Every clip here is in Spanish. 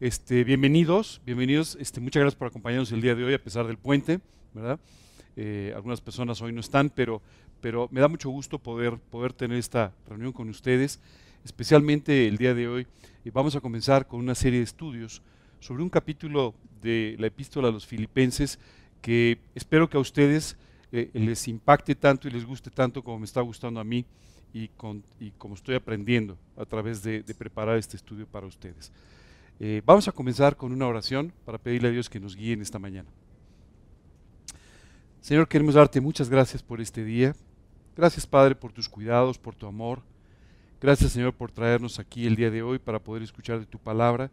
Este, bienvenidos, bienvenidos. Este, muchas gracias por acompañarnos el día de hoy a pesar del puente, ¿verdad? Eh, algunas personas hoy no están, pero, pero me da mucho gusto poder, poder tener esta reunión con ustedes, especialmente el día de hoy. Y vamos a comenzar con una serie de estudios sobre un capítulo de la epístola a los filipenses que espero que a ustedes eh, les impacte tanto y les guste tanto como me está gustando a mí y, como estoy aprendiendo a través de preparar este estudio para ustedes. Eh, vamos a comenzar con una oración para pedirle a Dios que nos guíe en esta mañana. Señor, queremos darte muchas gracias por este día. Gracias, Padre, por tus cuidados, por tu amor. Gracias, Señor, por traernos aquí el día de hoy para poder escuchar de tu palabra.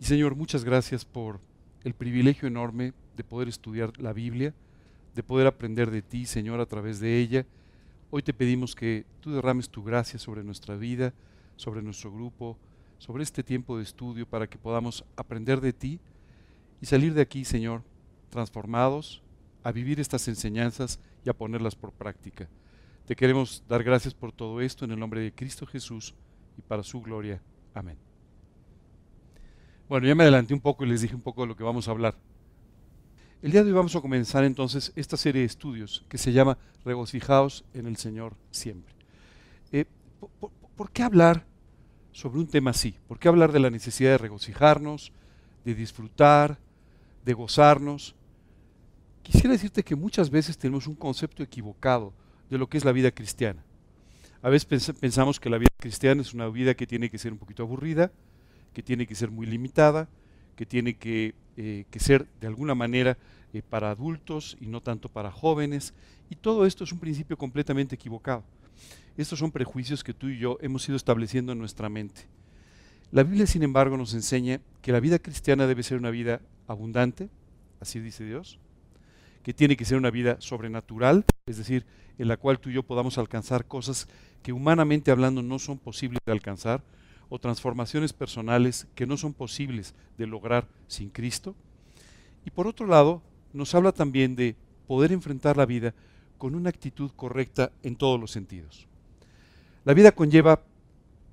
Y, Señor, muchas gracias por el privilegio enorme de poder estudiar la Biblia, de poder aprender de ti, Señor, a través de ella. Hoy te pedimos que tú derrames tu gracia sobre nuestra vida, sobre nuestro grupo, sobre este tiempo de estudio para que podamos aprender de ti y salir de aquí, Señor, transformados a vivir estas enseñanzas y a ponerlas por práctica. Te queremos dar gracias por todo esto en el nombre de Cristo Jesús y para su gloria. Amén. Bueno, ya me adelanté un poco y les dije un poco de lo que vamos a hablar. El día de hoy vamos a comenzar entonces esta serie de estudios que se llama Regocijaos en el Señor siempre. Eh, ¿por, por, qué hablar sobre un tema así? ¿Por qué hablar de la necesidad de regocijarnos, de disfrutar, de gozarnos? Quisiera decirte que muchas veces tenemos un concepto equivocado de lo que es la vida cristiana. A veces pensamos que la vida cristiana es una vida que tiene que ser un poquito aburrida, que tiene que ser muy limitada, que tiene que, eh, ser de alguna manera eh, para adultos y no tanto para jóvenes. Y todo esto es un principio completamente equivocado. Estos son prejuicios que tú y yo hemos ido estableciendo en nuestra mente. La Biblia, sin embargo, nos enseña que la vida cristiana debe ser una vida abundante, así dice Dios, que tiene que ser una vida sobrenatural, es decir, en la cual tú y yo podamos alcanzar cosas que humanamente hablando no son posibles de alcanzar, o transformaciones personales que no son posibles de lograr sin Cristo. Y por otro lado, nos habla también de poder enfrentar la vida con una actitud correcta en todos los sentidos. La vida conlleva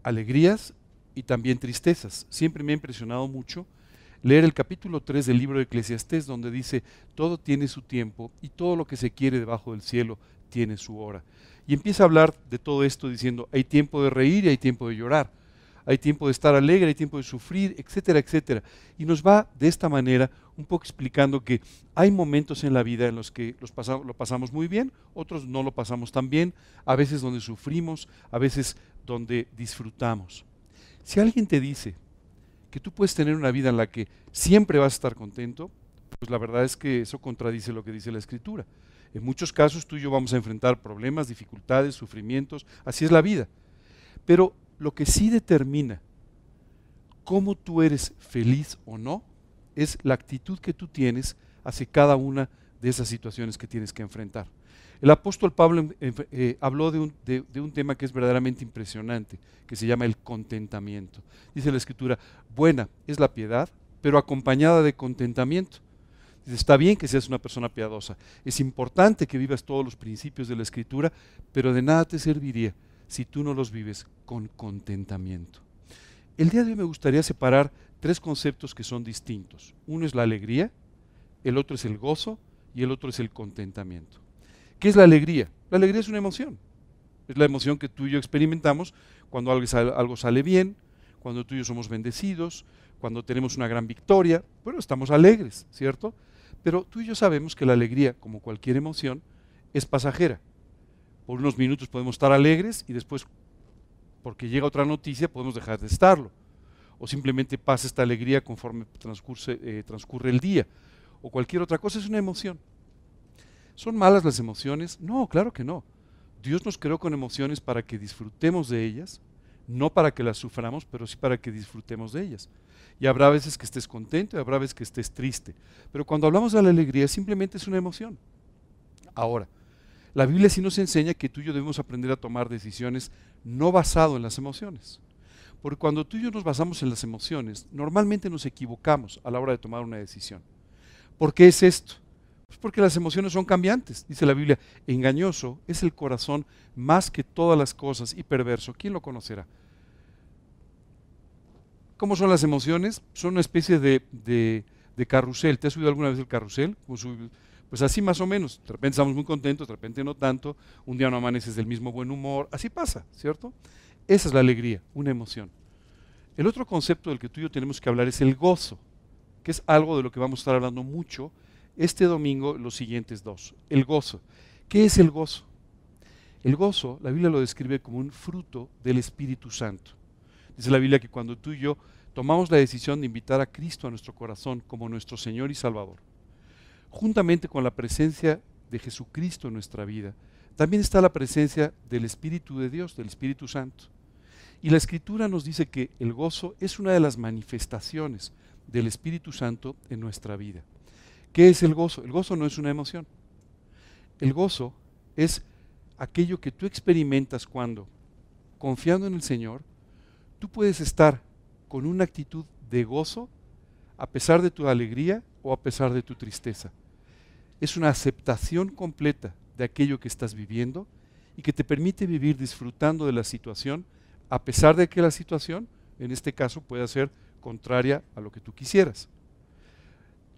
alegrías y también tristezas. Siempre me ha impresionado mucho leer el capítulo 3 del libro de Eclesiastés, donde dice, todo tiene su tiempo y todo lo que se quiere debajo del cielo tiene su hora. Y empieza a hablar de todo esto diciendo, hay tiempo de reír y hay tiempo de llorar, hay tiempo de estar alegre, hay tiempo de sufrir, etcétera, etcétera. Y nos va de esta manera un poco explicando que hay momentos en la vida en los que los pasamos, lo pasamos muy bien, otros no lo pasamos tan bien, a veces donde sufrimos, a veces donde disfrutamos. Si alguien te dice que tú puedes tener una vida en la que siempre vas a estar contento, pues la verdad es que eso contradice lo que dice la Escritura. En muchos casos tú y yo vamos a enfrentar problemas, dificultades, sufrimientos, así es la vida. Pero lo que sí determina cómo tú eres feliz o no es la actitud que tú tienes hacia cada una de esas situaciones que tienes que enfrentar. El apóstol Pablo eh, habló de un, de un, tema que es verdaderamente impresionante, que se llama el contentamiento. Dice la escritura, buena es la piedad, pero acompañada de contentamiento. Dice, está bien que seas una persona piadosa, es importante que vivas todos los principios de la escritura, pero de nada te serviría si tú no los vives con contentamiento. El día de hoy me gustaría separar tres conceptos que son distintos. Uno es la alegría, el otro es el gozo y el otro es el contentamiento. ¿Qué es la alegría? La alegría es una emoción. Es la emoción que tú y yo experimentamos cuando algo sale, bien, cuando tú y yo somos bendecidos, cuando tenemos una gran victoria. Bueno, estamos alegres, ¿cierto? Pero tú y yo sabemos que la alegría, como cualquier emoción, es pasajera. Por unos minutos podemos estar alegres y después, porque llega otra noticia, podemos dejar de estarlo o simplemente pasa esta alegría conforme transcurre, eh, transcurre el día, o cualquier otra cosa, es una emoción. ¿Son malas las emociones? No, claro que no. Dios nos creó con emociones para que disfrutemos de ellas, no para que las suframos, pero sí para que disfrutemos de ellas. Y habrá veces que estés contento y habrá veces que estés triste. Pero cuando hablamos de la alegría, simplemente es una emoción. Ahora, la Biblia sí nos enseña que tú y yo debemos aprender a tomar decisiones no basado en las emociones. Porque cuando tú y yo nos basamos en las emociones, normalmente nos equivocamos a la hora de tomar una decisión. ¿Por qué es esto? Pues porque las emociones son cambiantes. Dice la Biblia, engañoso es el corazón más que todas las cosas y perverso. ¿Quién lo conocerá? ¿Cómo son las emociones? Son una especie de, de, carrusel. ¿Te has subido alguna vez el carrusel? Pues así más o menos. De repente estamos muy contentos, de repente no tanto. Un día no amaneces del mismo buen humor. Así pasa, ¿cierto? Esa es la alegría, una emoción. El otro concepto del que tú y yo tenemos que hablar es el gozo, que es algo de lo que vamos a estar hablando mucho este domingo, los siguientes dos. El gozo. ¿Qué es el gozo? El gozo, la Biblia lo describe como un fruto del Espíritu Santo. Dice la Biblia que cuando tú y yo tomamos la decisión de invitar a Cristo a nuestro corazón como nuestro Señor y Salvador, juntamente con la presencia de Jesucristo en nuestra vida, también está la presencia del Espíritu de Dios, del Espíritu Santo. Y la Escritura nos dice que el gozo es una de las manifestaciones del Espíritu Santo en nuestra vida. ¿Qué es el gozo? El gozo no es una emoción. El gozo es aquello que tú experimentas cuando, confiando en el Señor, tú puedes estar con una actitud de gozo a pesar de tu alegría o a pesar de tu tristeza. Es una aceptación completa de aquello que estás viviendo y que te permite vivir disfrutando de la situación a pesar de que la situación, en este caso, pueda ser contraria a lo que tú quisieras.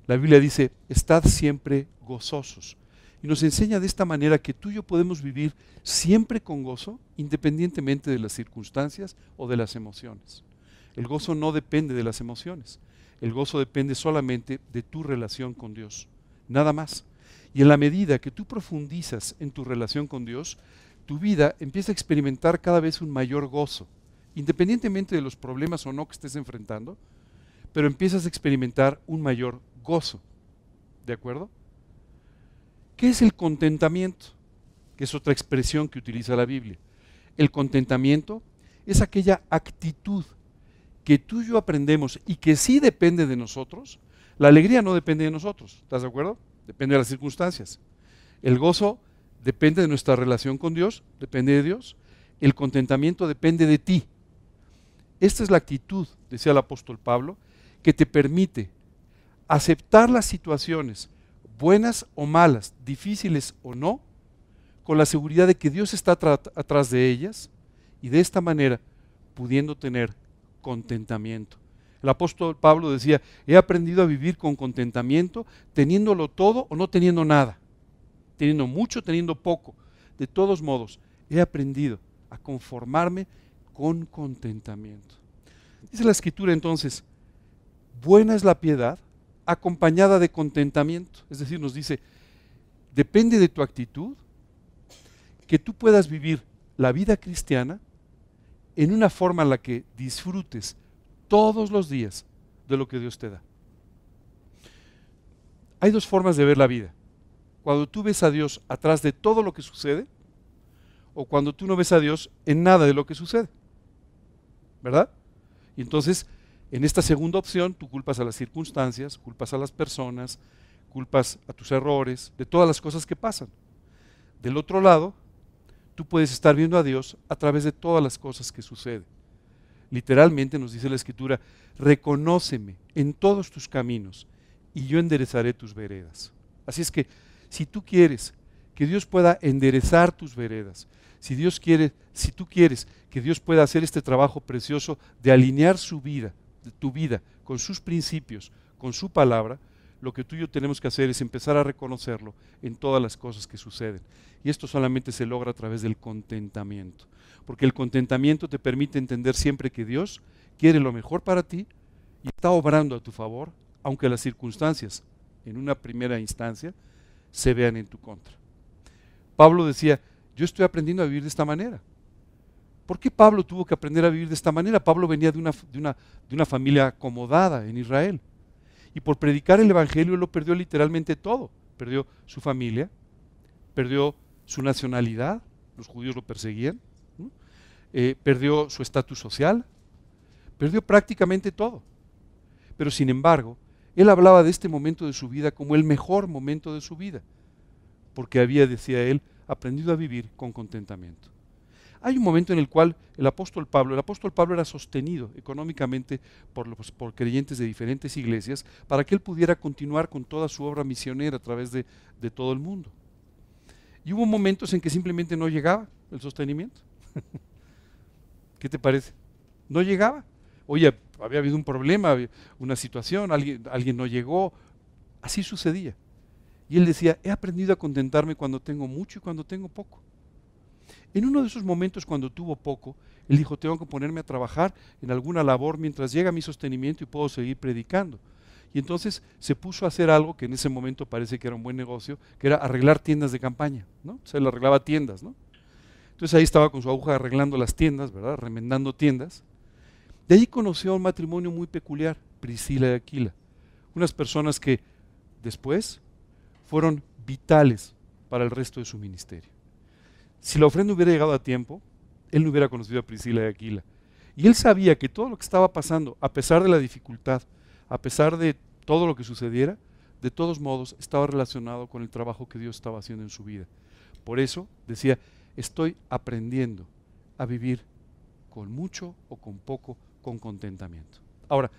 La Biblia dice, estad siempre gozosos. Y nos enseña de esta manera que tú y yo podemos vivir siempre con gozo, independientemente de las circunstancias o de las emociones. El gozo no depende de las emociones. El gozo depende solamente de tu relación con Dios. Nada más. Y en la medida que tú profundizas en tu relación con Dios, tu vida empieza a experimentar cada vez un mayor gozo, independientemente de los problemas o no que estés enfrentando, pero empiezas a experimentar un mayor gozo. ¿De acuerdo? ¿Qué es el contentamiento? Que es otra expresión que utiliza la Biblia. El contentamiento es aquella actitud que tú y yo aprendemos y que sí depende de nosotros. La alegría no depende de nosotros, ¿estás de acuerdo? Depende de las circunstancias. El gozo depende de nuestra relación con Dios, depende de Dios. El contentamiento depende de ti. Esta es la actitud, decía el apóstol Pablo, que te permite aceptar las situaciones buenas o malas, difíciles o no, con la seguridad de que Dios está atrás de ellas y de esta manera pudiendo tener contentamiento. El apóstol Pablo decía, he aprendido a vivir con contentamiento, teniéndolo todo o no teniendo nada, teniendo mucho, teniendo poco. De todos modos, he aprendido a conformarme con contentamiento. Dice la escritura entonces, buena es la piedad acompañada de contentamiento. Es decir, nos dice, depende de tu actitud que tú puedas vivir la vida cristiana en una forma en la que disfrutes todos los días de lo que Dios te da. Hay dos formas de ver la vida. Cuando tú ves a Dios atrás de todo lo que sucede o cuando tú no ves a Dios en nada de lo que sucede. ¿Verdad? Y entonces en esta segunda opción, tú culpas a las circunstancias, culpas a las personas, culpas a tus errores, de todas las cosas que pasan. Del otro lado, tú puedes estar viendo a Dios a través de todas las cosas que suceden. Literalmente nos dice la Escritura, reconóceme en todos tus caminos y yo enderezaré tus veredas. Así es que si tú quieres que Dios pueda enderezar tus veredas, si Dios quiere, si tú quieres que Dios pueda hacer este trabajo precioso de alinear su vida tu vida con sus principios, con su palabra, lo que tú y yo tenemos que hacer es empezar a reconocerlo en todas las cosas que suceden. Y esto solamente se logra a través del contentamiento. Porque el contentamiento te permite entender siempre que Dios quiere lo mejor para ti y está obrando a tu favor, aunque las circunstancias, en una primera instancia, se vean en tu contra. Pablo decía, yo estoy aprendiendo a vivir de esta manera. ¿Por qué Pablo tuvo que aprender a vivir de esta manera? Pablo venía de una, de una, de una familia acomodada en Israel. Y por predicar el Evangelio lo perdió literalmente todo. Perdió su familia, perdió su nacionalidad, los judíos lo perseguían, eh, perdió su estatus social, perdió prácticamente todo. Pero sin embargo, él hablaba de este momento de su vida como el mejor momento de su vida, porque había, decía él, aprendido a vivir con contentamiento. Hay un momento en el cual el apóstol Pablo, el apóstol Pablo era sostenido económicamente por, por creyentes de diferentes iglesias para que él pudiera continuar con toda su obra misionera a través de, de todo el mundo. Y hubo momentos en que simplemente no llegaba el sostenimiento. ¿Qué te parece? No llegaba. Oye, había habido un problema, una situación, alguien, alguien no llegó. Así sucedía. Y él decía, he aprendido a contentarme cuando tengo mucho y cuando tengo poco. En uno de esos momentos cuando tuvo poco, él dijo, tengo que ponerme a trabajar en alguna labor mientras llega mi sostenimiento y puedo seguir predicando. Y entonces se puso a hacer algo que en ese momento parece que era un buen negocio, que era arreglar tiendas de campaña, ¿no? Se le arreglaba tiendas, ¿no? Entonces ahí estaba con su aguja arreglando las tiendas, ¿verdad? Remendando tiendas. De ahí conoció a un matrimonio muy peculiar, Priscila y Aquila. Unas personas que después fueron vitales para el resto de su ministerio. Si la ofrenda hubiera llegado a tiempo, él no hubiera conocido a Priscila y Aquila. Y él sabía que todo lo que estaba pasando, a pesar de la dificultad, a pesar de todo lo que sucediera, de todos modos estaba relacionado con el trabajo que Dios estaba haciendo en su vida. Por eso decía, estoy aprendiendo a vivir con mucho o con poco, con contentamiento. Ahora,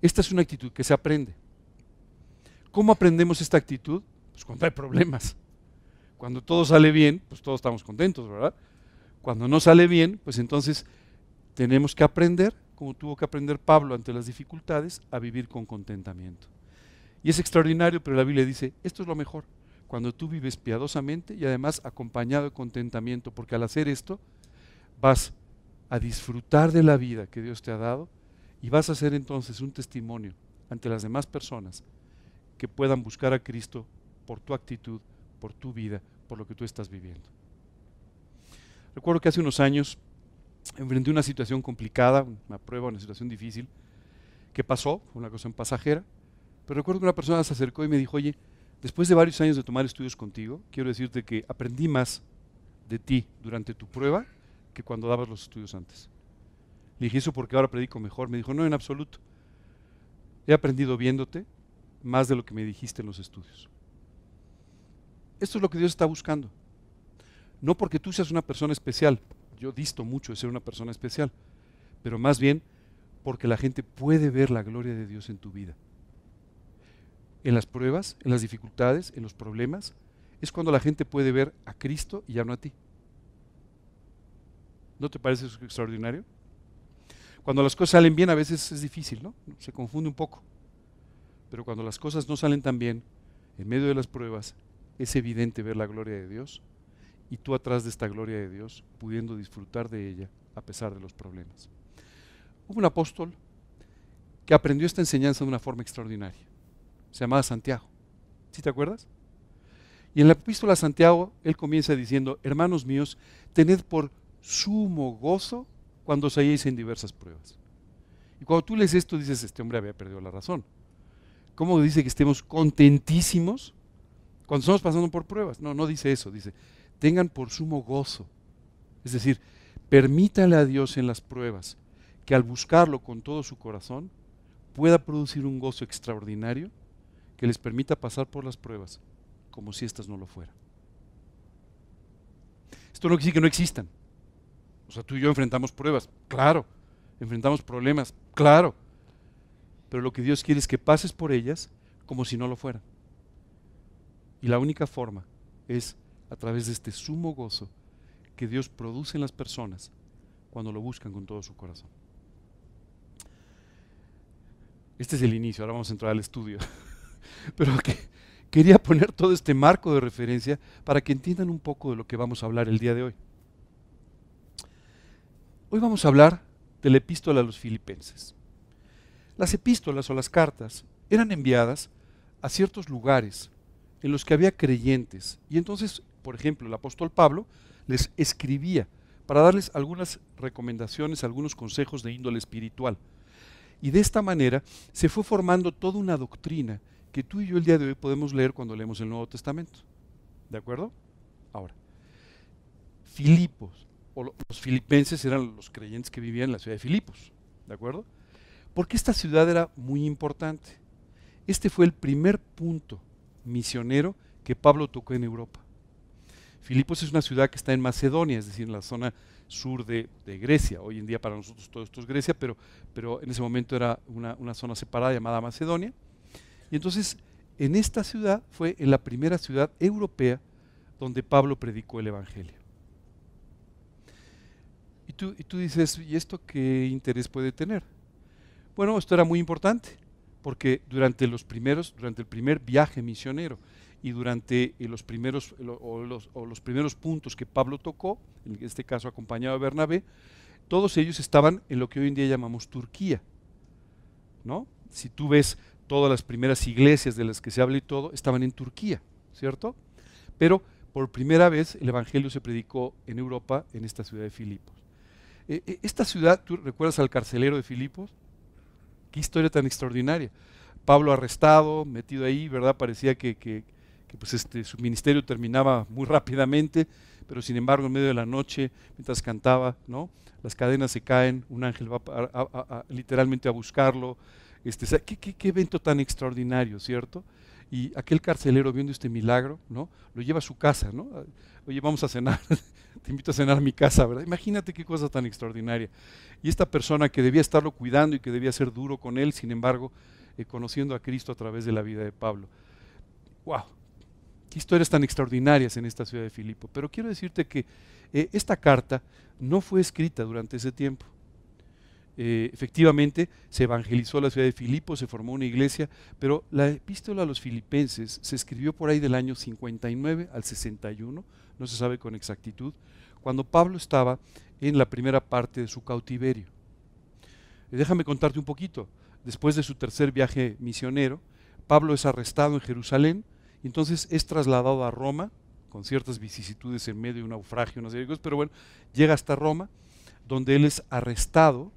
esta es una actitud que se aprende. ¿Cómo aprendemos esta actitud? Pues cuando hay problemas. Cuando todo sale bien, pues todos estamos contentos, ¿verdad? Cuando no sale bien, pues entonces tenemos que aprender, como tuvo que aprender Pablo ante las dificultades, a vivir con contentamiento. Y es extraordinario, pero la Biblia dice, esto es lo mejor, cuando tú vives piadosamente y además acompañado de contentamiento, porque al hacer esto vas a disfrutar de la vida que Dios te ha dado y vas a ser entonces un testimonio ante las demás personas que puedan buscar a Cristo por tu actitud, por tu vida, por lo que tú estás viviendo. Recuerdo que hace unos años enfrenté una situación complicada, una prueba, una situación difícil, que pasó, fue una en pasajera, pero recuerdo que una persona se acercó y me dijo, oye, después de varios años de tomar estudios contigo, quiero decirte que aprendí más de ti durante tu prueba que cuando dabas los estudios antes. Le dije, ¿eso porque ahora predico mejor? Me dijo, no, en absoluto. He aprendido viéndote más de lo que me dijiste en los estudios. Esto es lo que Dios está buscando. No porque tú seas una persona especial, yo disto mucho de ser una persona especial, pero más bien porque la gente puede ver la gloria de Dios en tu vida. En las pruebas, en las dificultades, en los problemas, es cuando la gente puede ver a Cristo y ya no a ti. ¿No te parece extraordinario? Cuando las cosas salen bien a veces es difícil, ¿no? Se confunde un poco. Pero cuando las cosas no salen tan bien, en medio de las pruebas, es evidente ver la gloria de Dios y tú atrás de esta gloria de Dios, pudiendo disfrutar de ella a pesar de los problemas. Hubo un apóstol que aprendió esta enseñanza de una forma extraordinaria. Se llamaba Santiago. ¿Sí te acuerdas? Y en la epístola a Santiago, él comienza diciendo, hermanos míos, tened por sumo gozo cuando os halléis en diversas pruebas. Y cuando tú lees esto, dices, este hombre había perdido la razón. ¿Cómo dice que estemos contentísimos cuando estamos pasando por pruebas? No, no dice eso, dice, tengan por sumo gozo. Es decir, permítale a Dios en las pruebas que al buscarlo con todo su corazón pueda producir un gozo extraordinario que les permita pasar por las pruebas como si éstas no lo fueran. Esto no quiere decir que no existan. O sea, tú y yo enfrentamos pruebas, claro. Enfrentamos problemas, claro pero lo que Dios quiere es que pases por ellas como si no lo fueran. Y la única forma es a través de este sumo gozo que Dios produce en las personas cuando lo buscan con todo su corazón. Este es el inicio, ahora vamos a entrar al estudio. Pero que quería poner todo este marco de referencia para que entiendan un poco de lo que vamos a hablar el día de hoy. Hoy vamos a hablar de la epístola a los filipenses. Las epístolas o las cartas eran enviadas a ciertos lugares en los que había creyentes. Y entonces, por ejemplo, el apóstol Pablo les escribía para darles algunas recomendaciones, algunos consejos de índole espiritual. Y de esta manera se fue formando toda una doctrina que tú y yo el día de hoy podemos leer cuando leemos el Nuevo Testamento. ¿De acuerdo? Ahora, Filipos, o los filipenses eran los creyentes que vivían en la ciudad de Filipos. ¿De acuerdo? Porque esta ciudad era muy importante. Este fue el primer punto misionero que Pablo tocó en Europa. Filipos es una ciudad que está en Macedonia, es decir, en la zona sur de, Grecia. Hoy en día para nosotros todo esto es Grecia, pero, en ese momento era una, zona separada llamada Macedonia. Y entonces en esta ciudad fue en la primera ciudad europea donde Pablo predicó el Evangelio. Y tú, y tú dices, ¿y esto qué interés puede tener? Bueno, esto era muy importante, porque durante los primeros, durante el primer viaje misionero y durante eh, los primeros, o los primeros puntos que Pablo tocó, en este caso acompañado de Bernabé, todos ellos estaban en lo que hoy en día llamamos Turquía. ¿no? Si tú ves todas las primeras iglesias de las que se habla y todo, estaban en Turquía, ¿cierto? Pero por primera vez el Evangelio se predicó en Europa, en esta ciudad de Filipos. Eh, eh, esta ciudad, ¿tú recuerdas al carcelero de Filipos? Qué historia tan extraordinaria. Pablo arrestado, metido ahí, ¿verdad? Parecía que, que, pues este, su ministerio terminaba muy rápidamente, pero sin embargo en medio de la noche, mientras cantaba, ¿no? las cadenas se caen, un ángel va literalmente a buscarlo. Este, ¿qué, evento tan extraordinario, ¿cierto? Y aquel carcelero viendo este milagro, ¿no? Lo lleva a su casa, ¿no? Oye, vamos a cenar, te invito a cenar a mi casa, ¿verdad? Imagínate qué cosa tan extraordinaria. Y esta persona que debía estarlo cuidando y que debía ser duro con él, sin embargo, eh, conociendo a Cristo a través de la vida de Pablo. ¡Wow! Qué historias tan extraordinarias en esta ciudad de Filipo. Pero quiero decirte que eh, esta carta no fue escrita durante ese tiempo. Eh, efectivamente, se evangelizó la ciudad de Filipo, se formó una iglesia, pero la epístola a los filipenses se escribió por ahí del año 59 al 61, no se sabe con exactitud, cuando Pablo estaba en la primera parte de su cautiverio. Eh, déjame contarte un poquito. Después de su tercer viaje misionero, Pablo es arrestado en Jerusalén y entonces es trasladado a Roma con ciertas vicisitudes en medio de un naufragio, no sé pero bueno, llega hasta Roma, donde él es arrestado.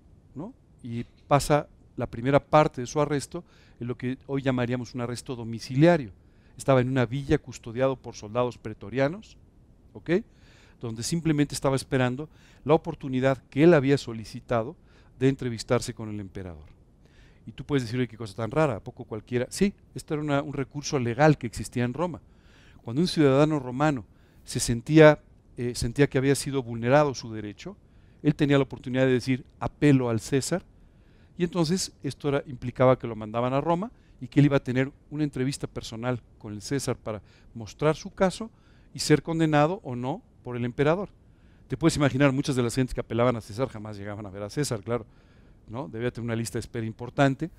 Y pasa la primera parte de su arresto en lo que hoy llamaríamos un arresto domiciliario. Estaba en una villa custodiado por soldados pretorianos, ¿ok? Donde simplemente estaba esperando la oportunidad que él había solicitado de entrevistarse con el emperador. Y tú puedes decir, qué cosa tan rara, ¿a poco cualquiera? Sí, esto era un recurso legal que existía en Roma. Cuando un ciudadano romano se sentía, eh, sentía que había sido vulnerado su derecho, él tenía la oportunidad de decir apelo al César, y entonces esto era, implicaba que lo mandaban a Roma y que él iba a tener una entrevista personal con el César para mostrar su caso y ser condenado o no por el emperador. Te puedes imaginar, muchas de las gentes que apelaban a César jamás llegaban a ver a César, claro, ¿no? Debía tener una lista de espera importante.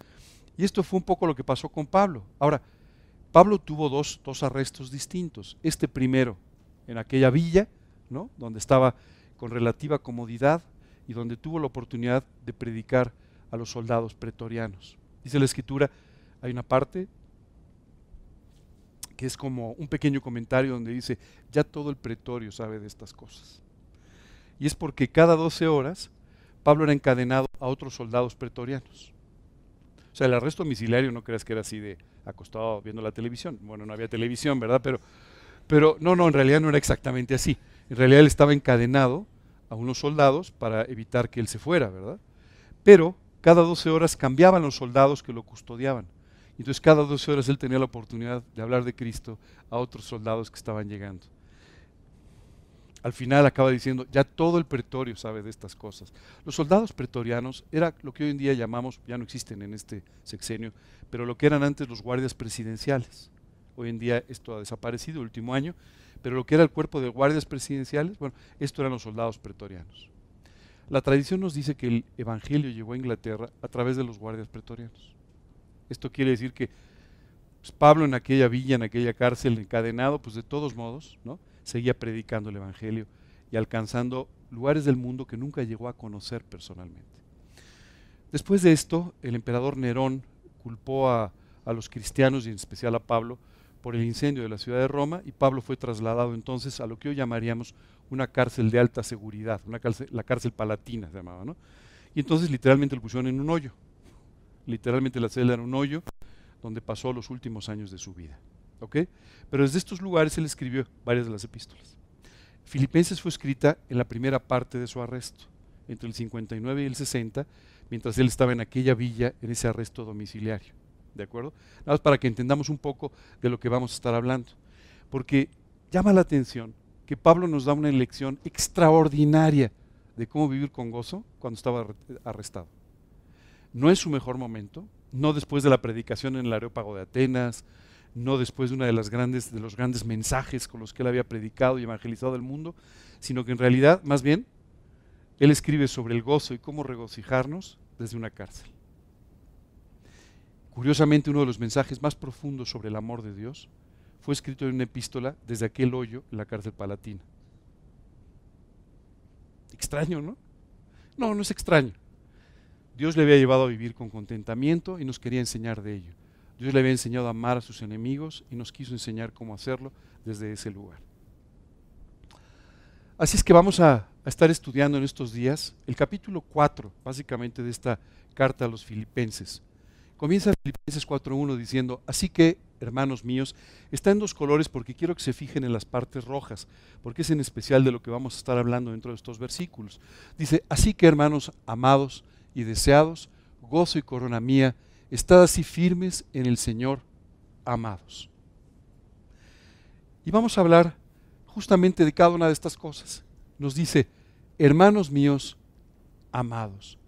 Y esto fue un poco lo que pasó con Pablo. Ahora, Pablo tuvo dos, arrestos distintos. Este primero en aquella villa, ¿no? donde estaba con relativa comodidad y donde tuvo la oportunidad de predicar a los soldados pretorianos. Dice la escritura, hay una parte que es como un pequeño comentario donde dice, ya todo el pretorio sabe de estas cosas. Y es porque cada 12 horas Pablo era encadenado a otros soldados pretorianos. O sea, el arresto domiciliario no creas que era así de acostado viendo la televisión. Bueno, no había televisión, ¿verdad? Pero, pero no, no, en realidad no era exactamente así. En realidad él estaba encadenado a unos soldados para evitar que él se fuera, ¿verdad? Pero cada 12 horas cambiaban los soldados que lo custodiaban. Entonces cada 12 horas él tenía la oportunidad de hablar de Cristo a otros soldados que estaban llegando al final acaba diciendo, ya todo el pretorio sabe de estas cosas. Los soldados pretorianos era lo que hoy en día llamamos, ya no existen en este sexenio, pero lo que eran antes los guardias presidenciales. Hoy en día esto ha desaparecido, el último año, pero lo que era el cuerpo de guardias presidenciales, bueno, esto eran los soldados pretorianos. La tradición nos dice que el Evangelio llegó a Inglaterra a través de los guardias pretorianos. Esto quiere decir que pues, Pablo en aquella villa, en aquella cárcel, encadenado, pues de todos modos, ¿no? seguía predicando el Evangelio y alcanzando lugares del mundo que nunca llegó a conocer personalmente. Después de esto, el emperador Nerón culpó a, los cristianos y en especial a Pablo por el incendio de la ciudad de Roma y Pablo fue trasladado entonces a lo que hoy llamaríamos una cárcel de alta seguridad, una la cárcel palatina se llamaba, ¿no? Y entonces literalmente lo pusieron en un hoyo, literalmente la celda era un hoyo donde pasó los últimos años de su vida. Pero desde estos lugares él escribió varias de las epístolas. Filipenses fue escrita en la primera parte de su arresto, entre el 59 y el 60, mientras él estaba en aquella villa, en ese arresto domiciliario. ¿De acuerdo? Nada más para que entendamos un poco de lo que vamos a estar hablando. Porque llama la atención que Pablo nos da una lección extraordinaria de cómo vivir con gozo cuando estaba arrestado. No es su mejor momento, no después de la predicación en el Areópago de Atenas, no después de uno de, de los grandes mensajes con los que él había predicado y evangelizado el mundo, sino que en realidad, más bien, él escribe sobre el gozo y cómo regocijarnos desde una cárcel. Curiosamente, uno de los mensajes más profundos sobre el amor de Dios fue escrito en una epístola desde aquel hoyo en la cárcel palatina. Extraño, ¿no? No, no es extraño. Dios le había llevado a vivir con contentamiento y nos quería enseñar de ello. Dios le había enseñado a amar a sus enemigos y nos quiso enseñar cómo hacerlo desde ese lugar. Así es que vamos a, estar estudiando en estos días el capítulo 4, básicamente, de esta carta a los filipenses. Comienza Filipenses 4.1 diciendo, así que, hermanos míos, está en dos colores porque quiero que se fijen en las partes rojas, porque es en especial de lo que vamos a estar hablando dentro de estos versículos. Dice, así que, hermanos amados y deseados, gozo y corona mía, estad así firmes en el Señor, amados. Y vamos a hablar justamente de cada una de estas cosas. Nos dice, hermanos míos, amados.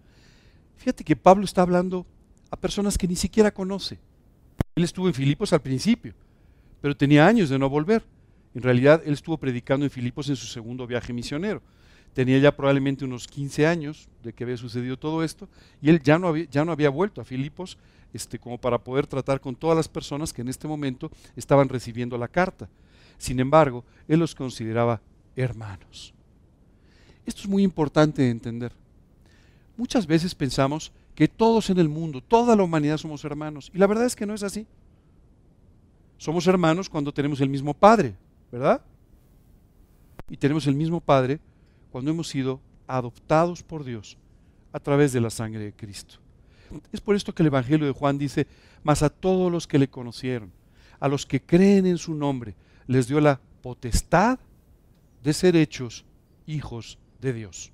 Fíjate que Pablo está hablando a personas que ni siquiera conoce. Él estuvo en Filipos al principio, pero tenía años de no volver. En realidad, él estuvo predicando en Filipos en su segundo viaje misionero. Tenía ya probablemente unos 15 años de que había sucedido todo esto, y él ya no había, ya no había vuelto a Filipos este, como para poder tratar con todas las personas que en este momento estaban recibiendo la carta. Sin embargo, él los consideraba hermanos. Esto es muy importante de entender. Muchas veces pensamos que todos en el mundo, toda la humanidad somos hermanos. Y la verdad es que no es así. Somos hermanos cuando tenemos el mismo Padre, ¿verdad? Y tenemos el mismo Padre cuando hemos sido adoptados por Dios a través de la sangre de Cristo. Es por esto que el Evangelio de Juan dice, mas a todos los que le conocieron, a los que creen en su nombre, les dio la potestad de ser hechos hijos de Dios.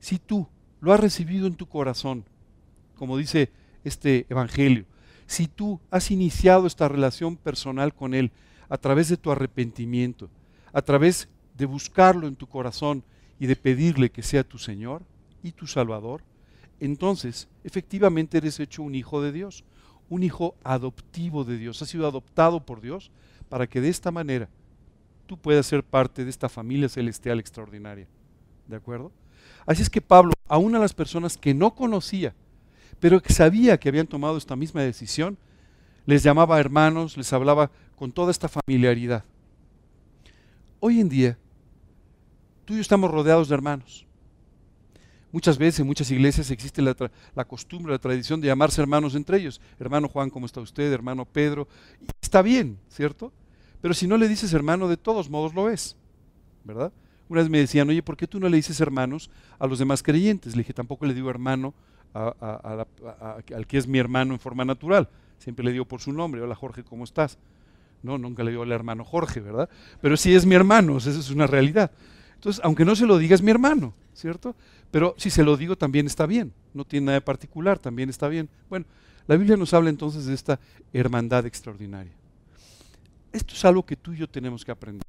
Si tú lo has recibido en tu corazón, como dice este Evangelio, si tú has iniciado esta relación personal con Él a través de tu arrepentimiento, a través de buscarlo en tu corazón y de pedirle que sea tu Señor y tu Salvador, entonces efectivamente eres hecho un hijo de Dios, un hijo adoptivo de Dios, has sido adoptado por Dios para que de esta manera tú puedas ser parte de esta familia celestial extraordinaria. ¿De acuerdo? Así es que Pablo, aún a las personas que no conocía, pero que sabía que habían tomado esta misma decisión, les llamaba hermanos, les hablaba con toda esta familiaridad. Hoy en día, tú y yo estamos rodeados de hermanos. Muchas veces en muchas iglesias existe la, costumbre, la tradición de llamarse hermanos entre ellos. Hermano Juan, ¿cómo está usted? Hermano Pedro. está bien, ¿cierto? Pero si no le dices hermano, de todos modos lo es, ¿verdad? Una vez me decían, oye, ¿por qué tú no le dices hermanos a los demás creyentes? Le dije, tampoco le digo hermano al que es mi hermano en forma natural. Siempre le digo por su nombre, hola Jorge, ¿cómo estás? No, nunca le digo al hermano Jorge, ¿verdad? Pero sí es mi hermano, esa es una realidad. Entonces, aunque no se lo diga, es mi hermano, ¿cierto? Pero si se lo digo, también está bien. No tiene nada de particular, también está bien. Bueno, la Biblia nos habla entonces de esta hermandad extraordinaria. Esto es algo que tú y yo tenemos que aprender.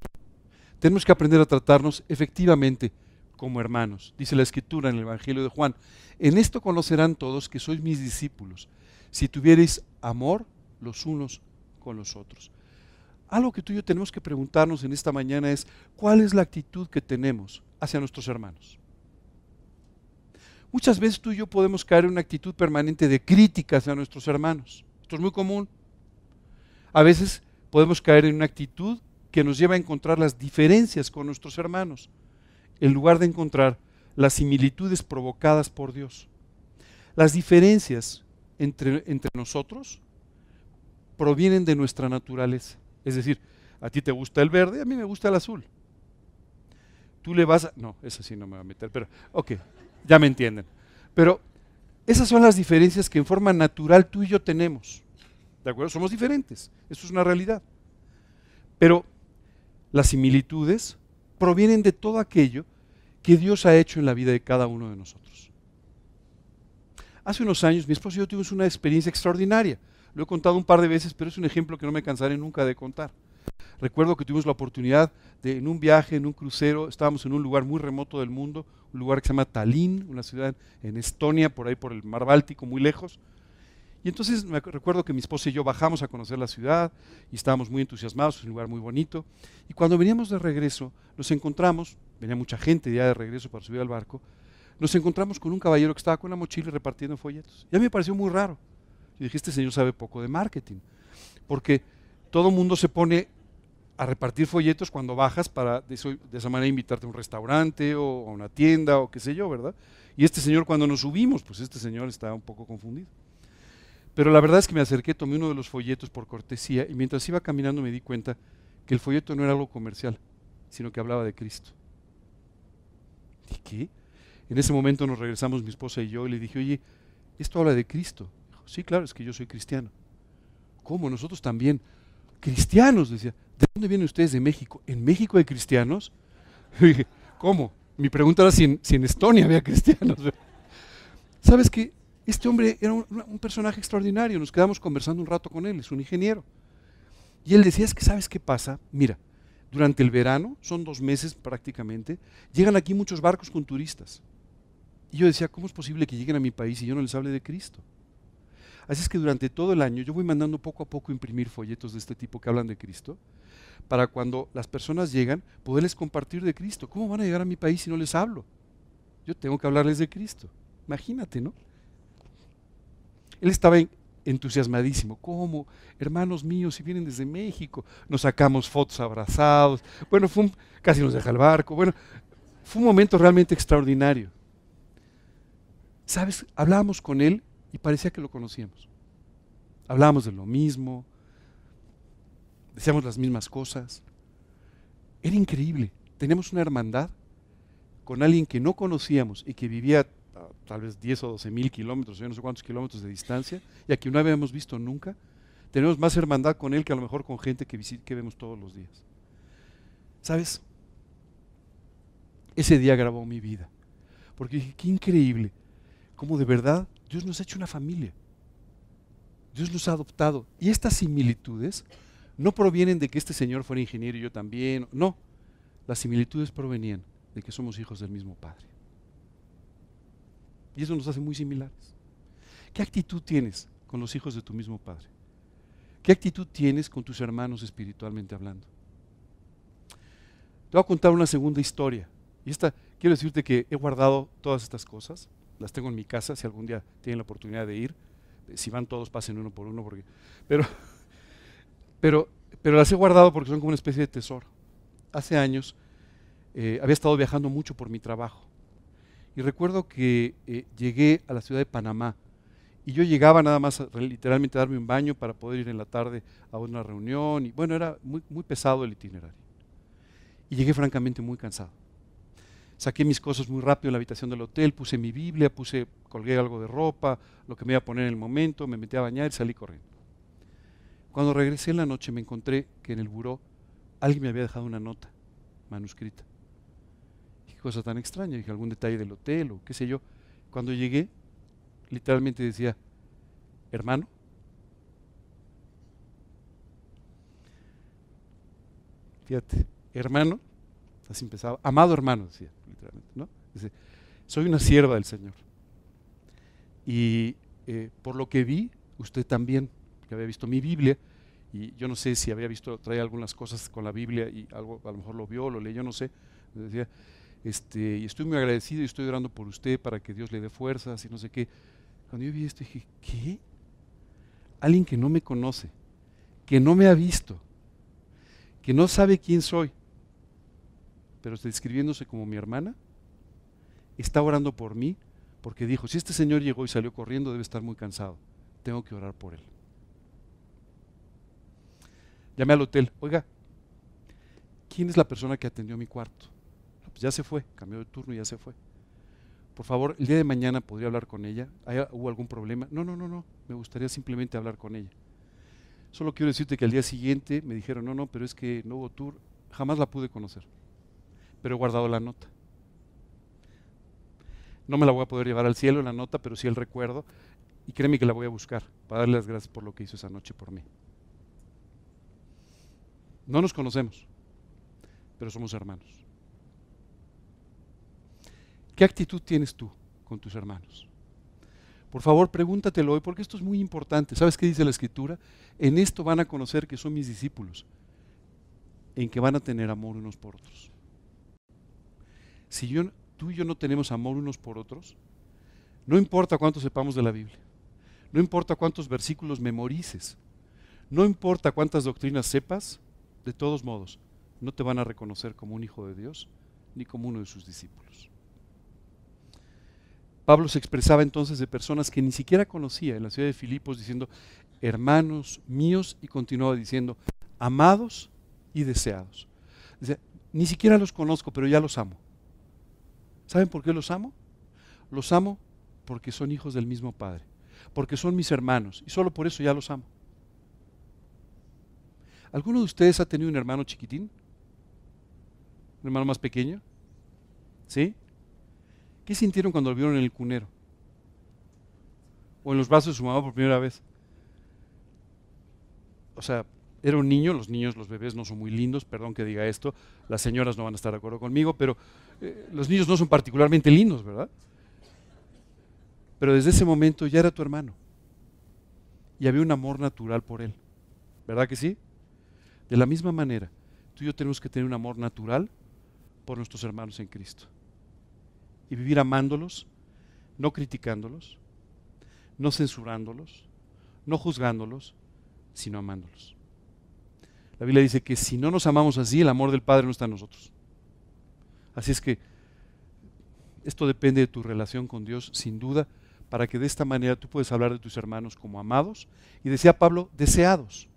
Tenemos que aprender a tratarnos efectivamente como hermanos. Dice la escritura en el Evangelio de Juan, en esto conocerán todos que sois mis discípulos, si tuvierais amor los unos con los otros. Algo que tú y yo tenemos que preguntarnos en esta mañana es, ¿cuál es la actitud que tenemos hacia nuestros hermanos? Muchas veces tú y yo podemos caer en una actitud permanente de crítica hacia nuestros hermanos. Esto es muy común. A veces podemos caer en una actitud que nos lleva a encontrar las diferencias con nuestros hermanos, en lugar de encontrar las similitudes provocadas por Dios. Las diferencias entre, entre nosotros provienen de nuestra naturaleza. Es decir, a ti te gusta el verde, a mí me gusta el azul. Tú le vas a... No, eso sí no me va a meter, pero ok, ya me entienden. Pero esas son las diferencias que en forma natural tú y yo tenemos. ¿De acuerdo? Somos diferentes. Eso es una realidad. Pero las similitudes provienen de todo aquello que Dios ha hecho en la vida de cada uno de nosotros. Hace unos años mi esposo y yo tuvimos una experiencia extraordinaria. Lo he contado un par de veces, pero es un ejemplo que no me cansaré nunca de contar. Recuerdo que tuvimos la oportunidad de, en un viaje, en un crucero, estábamos en un lugar muy remoto del mundo, un lugar que se llama Tallinn, una ciudad en Estonia, por ahí por el mar Báltico, muy lejos. Y entonces me recuerdo que mi esposa y yo bajamos a conocer la ciudad y estábamos muy entusiasmados, es un lugar muy bonito. Y cuando veníamos de regreso, nos encontramos, venía mucha gente ya de regreso para subir al barco, nos encontramos con un caballero que estaba con una mochila repartiendo folletos. Y a mí me pareció muy raro. Yo dije, este señor sabe poco de marketing. Porque todo mundo se pone a repartir folletos cuando bajas para de, esa manera invitarte a un restaurante o a una tienda o qué sé yo, ¿verdad? Y este señor cuando nos subimos, pues este señor estaba un poco confundido. Pero la verdad es que me acerqué, tomé uno de los folletos por cortesía y mientras iba caminando me di cuenta que el folleto no era algo comercial, sino que hablaba de Cristo. ¿Y qué? En ese momento nos regresamos mi esposa y yo y le dije, oye, esto habla de Cristo. Sí, claro, es que yo soy cristiano. ¿Cómo? Nosotros también. Cristianos, decía. ¿De dónde vienen ustedes? De México. ¿En México hay cristianos? Dije, ¿cómo? Mi pregunta era si en, Estonia había cristianos. ¿Sabes qué? Este hombre era un, personaje extraordinario. Nos quedamos conversando un rato con él, es un ingeniero. Y él decía, es que ¿sabes qué pasa? Mira, durante el verano, son dos meses prácticamente, llegan aquí muchos barcos con turistas. Y yo decía, ¿cómo es posible que lleguen a mi país y yo no les hable de Cristo? Así es que durante todo el año yo voy mandando poco a poco imprimir folletos de este tipo que hablan de Cristo, para cuando las personas llegan, poderles compartir de Cristo. ¿Cómo van a llegar a mi país si no les hablo? Yo tengo que hablarles de Cristo. Imagínate, ¿no? Él estaba entusiasmadísimo. ¿Cómo? Hermanos míos, si vienen desde México, nos sacamos fotos abrazados. Bueno, fue casi nos deja el barco. Bueno, fue un momento realmente extraordinario. ¿Sabes? Hablábamos con él y parecía que lo conocíamos. Hablábamos de lo mismo, decíamos las mismas cosas. Era increíble. Teníamos una hermandad con alguien que no conocíamos y que vivía tal vez 10 o 12 mil kilómetros, yo no sé cuántos kilómetros de distancia, y a quien no habíamos visto nunca. Tenemos más hermandad con él que a lo mejor con gente que, que vemos todos los días. ¿Sabes? Ese día grabó mi vida. Porque dije, qué increíble, cómo de verdad Dios nos ha hecho una familia. Dios nos ha adoptado. Y estas similitudes no provienen de que este señor fuera ingeniero y yo también. No, las similitudes provenían de que somos hijos del mismo Padre. Y eso nos hace muy similares. ¿Qué actitud tienes con los hijos de tu mismo Padre? ¿Qué actitud tienes con tus hermanos espiritualmente hablando? Te voy a contar una segunda historia. Y esta, quiero decirte que he guardado todas estas cosas las tengo en mi casa, si algún día tienen la oportunidad de ir. Si van todos, pasen uno por uno, porque, pero, pero, pero las he guardado porque son como una especie de tesoro. Hace años eh, había estado viajando mucho por mi trabajo y recuerdo que eh, llegué a la ciudad de Panamá y yo llegaba nada más literalmente a darme un baño para poder ir en la tarde a una reunión y bueno, era muy, muy pesado el itinerario. Y llegué francamente muy cansado. Saqué mis cosas muy rápido en la habitación del hotel, puse mi Biblia, puse, colgué algo de ropa, lo que me iba a poner en el momento, me metí a bañar y salí corriendo. Cuando regresé en la noche me encontré que en el buró alguien me había dejado una nota manuscrita. Cosa tan extraña, dije algún detalle del hotel o qué sé yo. Cuando llegué, literalmente decía, hermano. Fíjate, hermano, así empezaba, amado hermano, decía. ¿no? Dice, soy una sierva del Señor. Y eh, por lo que vi, usted también, que había visto mi Biblia, y yo no sé si había visto, traía algunas cosas con la Biblia y algo, a lo mejor lo vio, lo leyó, no sé. Decía, este, y estoy muy agradecido y estoy orando por usted para que Dios le dé fuerzas y no sé qué. Cuando yo vi esto dije, ¿qué? Alguien que no me conoce, que no me ha visto, que no sabe quién soy, pero describiéndose como mi hermana, está orando por mí porque dijo, si este señor llegó y salió corriendo, debe estar muy cansado. Tengo que orar por él. Llamé al hotel, oiga, ¿quién es la persona que atendió mi cuarto? Pues ya se fue, cambió de turno y ya se fue. Por favor, el día de mañana podría hablar con ella. ¿Hubo algún problema? No, no, no, no. Me gustaría simplemente hablar con ella. Solo quiero decirte que al día siguiente me dijeron, no, no, pero es que no hubo tour. Jamás la pude conocer pero he guardado la nota. No me la voy a poder llevar al cielo la nota, pero sí el recuerdo. Y créeme que la voy a buscar para darle las gracias por lo que hizo esa noche por mí. No nos conocemos, pero somos hermanos. ¿Qué actitud tienes tú con tus hermanos? Por favor, pregúntatelo hoy, porque esto es muy importante. ¿Sabes qué dice la Escritura? En esto van a conocer que son mis discípulos, en que van a tener amor unos por otros si yo, tú y yo no tenemos amor unos por otros, no importa cuánto sepamos de la Biblia, no importa cuántos versículos memorices, no importa cuántas doctrinas sepas, de todos modos, no te van a reconocer como un hijo de Dios ni como uno de sus discípulos. Pablo se expresaba entonces de personas que ni siquiera conocía en la ciudad de Filipos diciendo, hermanos míos, y continuaba diciendo, amados y deseados. ni siquiera los conozco, pero ya los amo. ¿Saben por qué los amo? Los amo porque son hijos del mismo Padre, porque son mis hermanos, y solo por eso ya los amo. ¿Alguno de ustedes ha tenido un hermano chiquitín? ¿Un hermano más pequeño? ¿Sí? ¿Qué sintieron cuando lo vieron en el cunero? ¿O en los brazos de su mamá por primera vez? O sea, era un niño, los niños, los bebés no son muy lindos, perdón que diga esto, las señoras no van a estar de acuerdo conmigo, pero eh, los niños no son particularmente lindos, ¿verdad? Pero desde ese momento ya era tu hermano. Y había un amor natural por él. ¿Verdad que sí? De la misma manera, tú y yo tenemos que tener un amor natural por nuestros hermanos en Cristo. Y vivir amándolos, no criticándolos, no censurándolos, no juzgándolos, sino amándolos. La Biblia dice que si no nos amamos así, el amor del Padre no está en nosotros. Así es que esto depende de tu relación con Dios, sin duda, para que de esta manera tú puedas hablar de tus hermanos como amados y decía Pablo, deseados.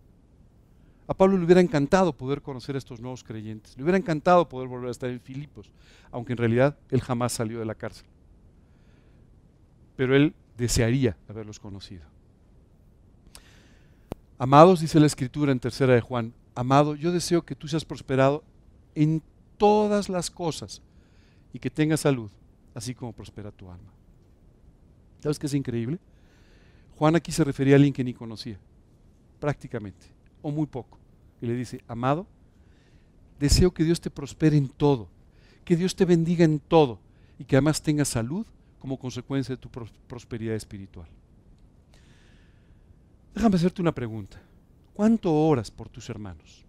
A Pablo le hubiera encantado poder conocer a estos nuevos creyentes, le hubiera encantado poder volver a estar en Filipos, aunque en realidad él jamás salió de la cárcel. Pero él desearía haberlos conocido. Amados, dice la escritura en tercera de Juan, amado, yo deseo que tú seas prosperado en todas las cosas y que tengas salud, así como prospera tu alma. ¿Sabes qué es increíble? Juan aquí se refería a alguien que ni conocía, prácticamente, o muy poco. Y le dice, amado, deseo que Dios te prospere en todo, que Dios te bendiga en todo y que además tengas salud como consecuencia de tu prosperidad espiritual. Déjame hacerte una pregunta. ¿Cuánto oras por tus hermanos?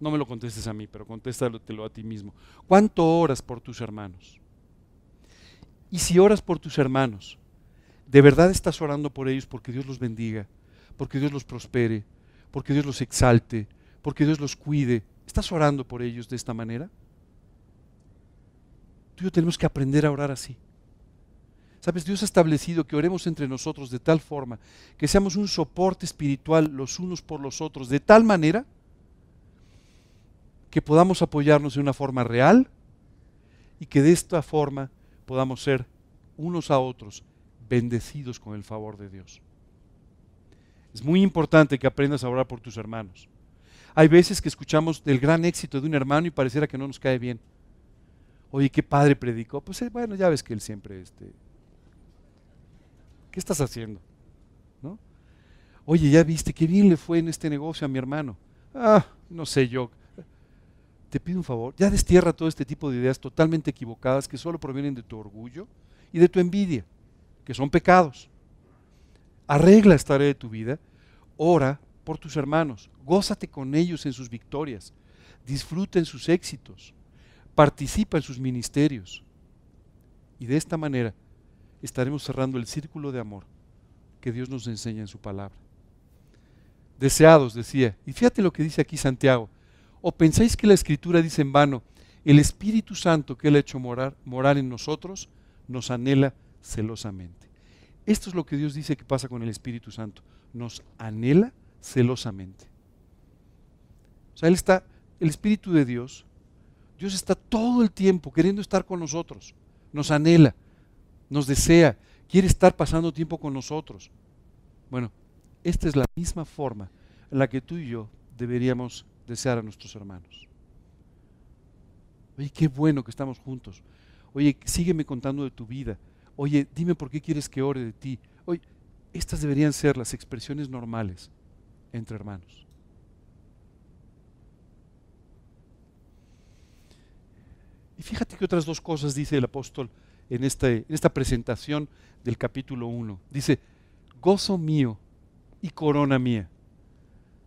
No me lo contestes a mí, pero contéstatelo a ti mismo. ¿Cuánto oras por tus hermanos? Y si oras por tus hermanos, ¿de verdad estás orando por ellos porque Dios los bendiga, porque Dios los prospere, porque Dios los exalte, porque Dios los cuide? ¿Estás orando por ellos de esta manera? Tú y yo tenemos que aprender a orar así. Sabes, Dios ha establecido que oremos entre nosotros de tal forma que seamos un soporte espiritual los unos por los otros, de tal manera que podamos apoyarnos de una forma real y que de esta forma podamos ser unos a otros bendecidos con el favor de Dios. Es muy importante que aprendas a orar por tus hermanos. Hay veces que escuchamos del gran éxito de un hermano y pareciera que no nos cae bien. Oye, qué padre predicó. Pues eh, bueno, ya ves que él siempre este, ¿Qué estás haciendo? ¿No? Oye, ya viste qué bien le fue en este negocio a mi hermano. Ah, no sé yo. Te pido un favor, ya destierra todo este tipo de ideas totalmente equivocadas que solo provienen de tu orgullo y de tu envidia, que son pecados. Arregla esta área de tu vida, ora por tus hermanos, gózate con ellos en sus victorias, disfruta en sus éxitos, participa en sus ministerios. Y de esta manera estaremos cerrando el círculo de amor que Dios nos enseña en su palabra. Deseados, decía, y fíjate lo que dice aquí Santiago, o pensáis que la escritura dice en vano, el Espíritu Santo que Él ha hecho morar, morar en nosotros, nos anhela celosamente. Esto es lo que Dios dice que pasa con el Espíritu Santo, nos anhela celosamente. O sea, Él está, el Espíritu de Dios, Dios está todo el tiempo queriendo estar con nosotros, nos anhela nos desea, quiere estar pasando tiempo con nosotros. Bueno, esta es la misma forma en la que tú y yo deberíamos desear a nuestros hermanos. Oye, qué bueno que estamos juntos. Oye, sígueme contando de tu vida. Oye, dime por qué quieres que ore de ti. Oye, estas deberían ser las expresiones normales entre hermanos. Y fíjate que otras dos cosas dice el apóstol en, en esta presentación del capítulo 1. Dice, gozo mío y corona mía.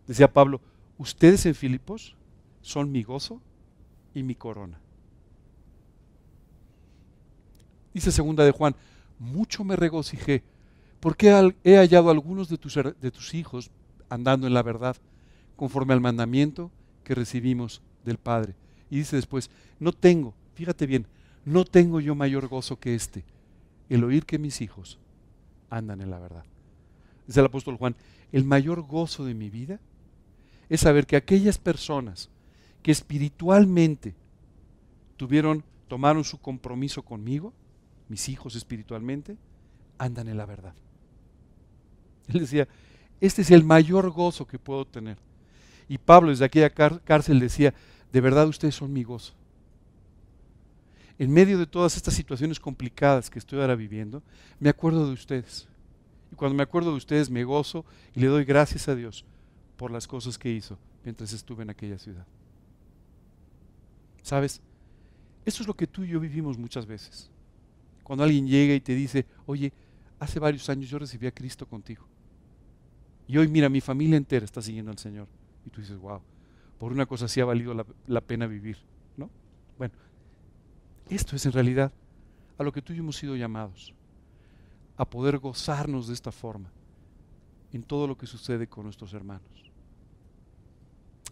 Decía Pablo, ustedes en Filipos son mi gozo y mi corona. Dice segunda de Juan, mucho me regocijé, porque he hallado a algunos de tus, de tus hijos andando en la verdad, conforme al mandamiento que recibimos del Padre. Y dice después, no tengo, fíjate bien, no tengo yo mayor gozo que este, el oír que mis hijos andan en la verdad. Dice el apóstol Juan, el mayor gozo de mi vida es saber que aquellas personas que espiritualmente tuvieron, tomaron su compromiso conmigo, mis hijos espiritualmente, andan en la verdad. Él decía, este es el mayor gozo que puedo tener. Y Pablo desde aquella cárcel decía, de verdad ustedes son mi gozo. En medio de todas estas situaciones complicadas que estoy ahora viviendo, me acuerdo de ustedes. Y cuando me acuerdo de ustedes me gozo y le doy gracias a Dios por las cosas que hizo mientras estuve en aquella ciudad. ¿Sabes? Eso es lo que tú y yo vivimos muchas veces. Cuando alguien llega y te dice, oye, hace varios años yo recibí a Cristo contigo. Y hoy, mira, mi familia entera está siguiendo al Señor. Y tú dices, wow, por una cosa sí ha valido la, pena vivir. ¿no? Bueno, esto es en realidad a lo que tú y yo hemos sido llamados, a poder gozarnos de esta forma en todo lo que sucede con nuestros hermanos.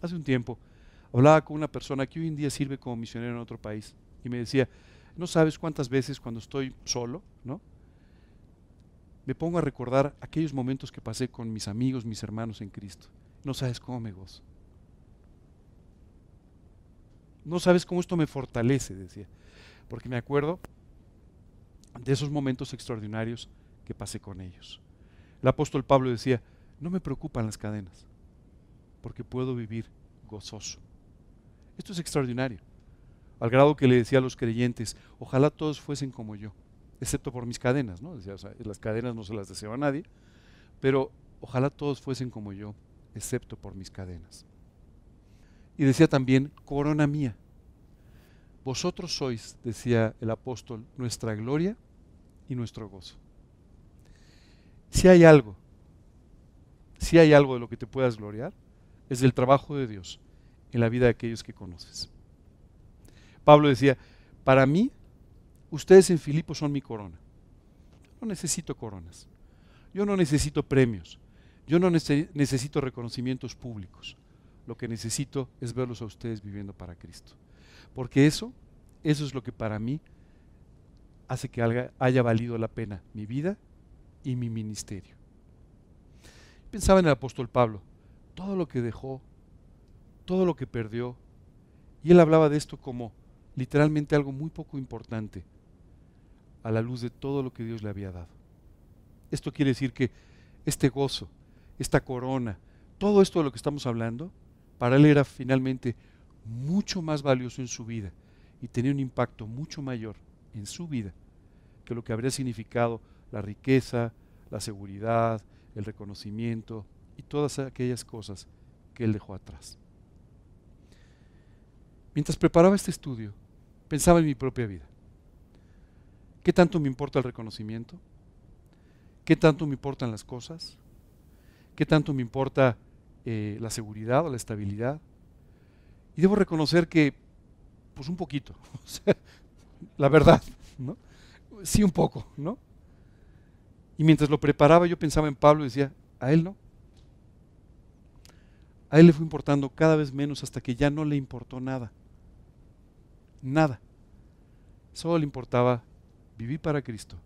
Hace un tiempo hablaba con una persona que hoy en día sirve como misionero en otro país y me decía, no sabes cuántas veces cuando estoy solo, ¿no? Me pongo a recordar aquellos momentos que pasé con mis amigos, mis hermanos en Cristo. No sabes cómo me gozo. No sabes cómo esto me fortalece, decía. Porque me acuerdo de esos momentos extraordinarios que pasé con ellos. El apóstol Pablo decía, no me preocupan las cadenas, porque puedo vivir gozoso. Esto es extraordinario. Al grado que le decía a los creyentes, ojalá todos fuesen como yo, excepto por mis cadenas, ¿no? Decía, las cadenas no se las deseo a nadie, pero ojalá todos fuesen como yo, excepto por mis cadenas. Y decía también, corona mía. Vosotros sois, decía el apóstol, nuestra gloria y nuestro gozo. Si hay algo, si hay algo de lo que te puedas gloriar, es del trabajo de Dios en la vida de aquellos que conoces. Pablo decía, para mí, ustedes en Filipo son mi corona. no necesito coronas. Yo no necesito premios. Yo no necesito reconocimientos públicos. Lo que necesito es verlos a ustedes viviendo para Cristo. Porque eso, eso es lo que para mí hace que haya valido la pena mi vida y mi ministerio. Pensaba en el apóstol Pablo, todo lo que dejó, todo lo que perdió, y él hablaba de esto como literalmente algo muy poco importante a la luz de todo lo que Dios le había dado. Esto quiere decir que este gozo, esta corona, todo esto de lo que estamos hablando, para él era finalmente mucho más valioso en su vida y tenía un impacto mucho mayor en su vida que lo que habría significado la riqueza, la seguridad, el reconocimiento y todas aquellas cosas que él dejó atrás. Mientras preparaba este estudio, pensaba en mi propia vida. ¿Qué tanto me importa el reconocimiento? ¿Qué tanto me importan las cosas? ¿Qué tanto me importa eh, la seguridad o la estabilidad? Y debo reconocer que, pues un poquito, la verdad. Sí un poco, ¿no? Y mientras lo preparaba yo pensaba en Pablo y decía, a él no. A él le fue importando cada vez menos hasta que ya no le importó nada. Nada. Solo le importaba vivir para Cristo,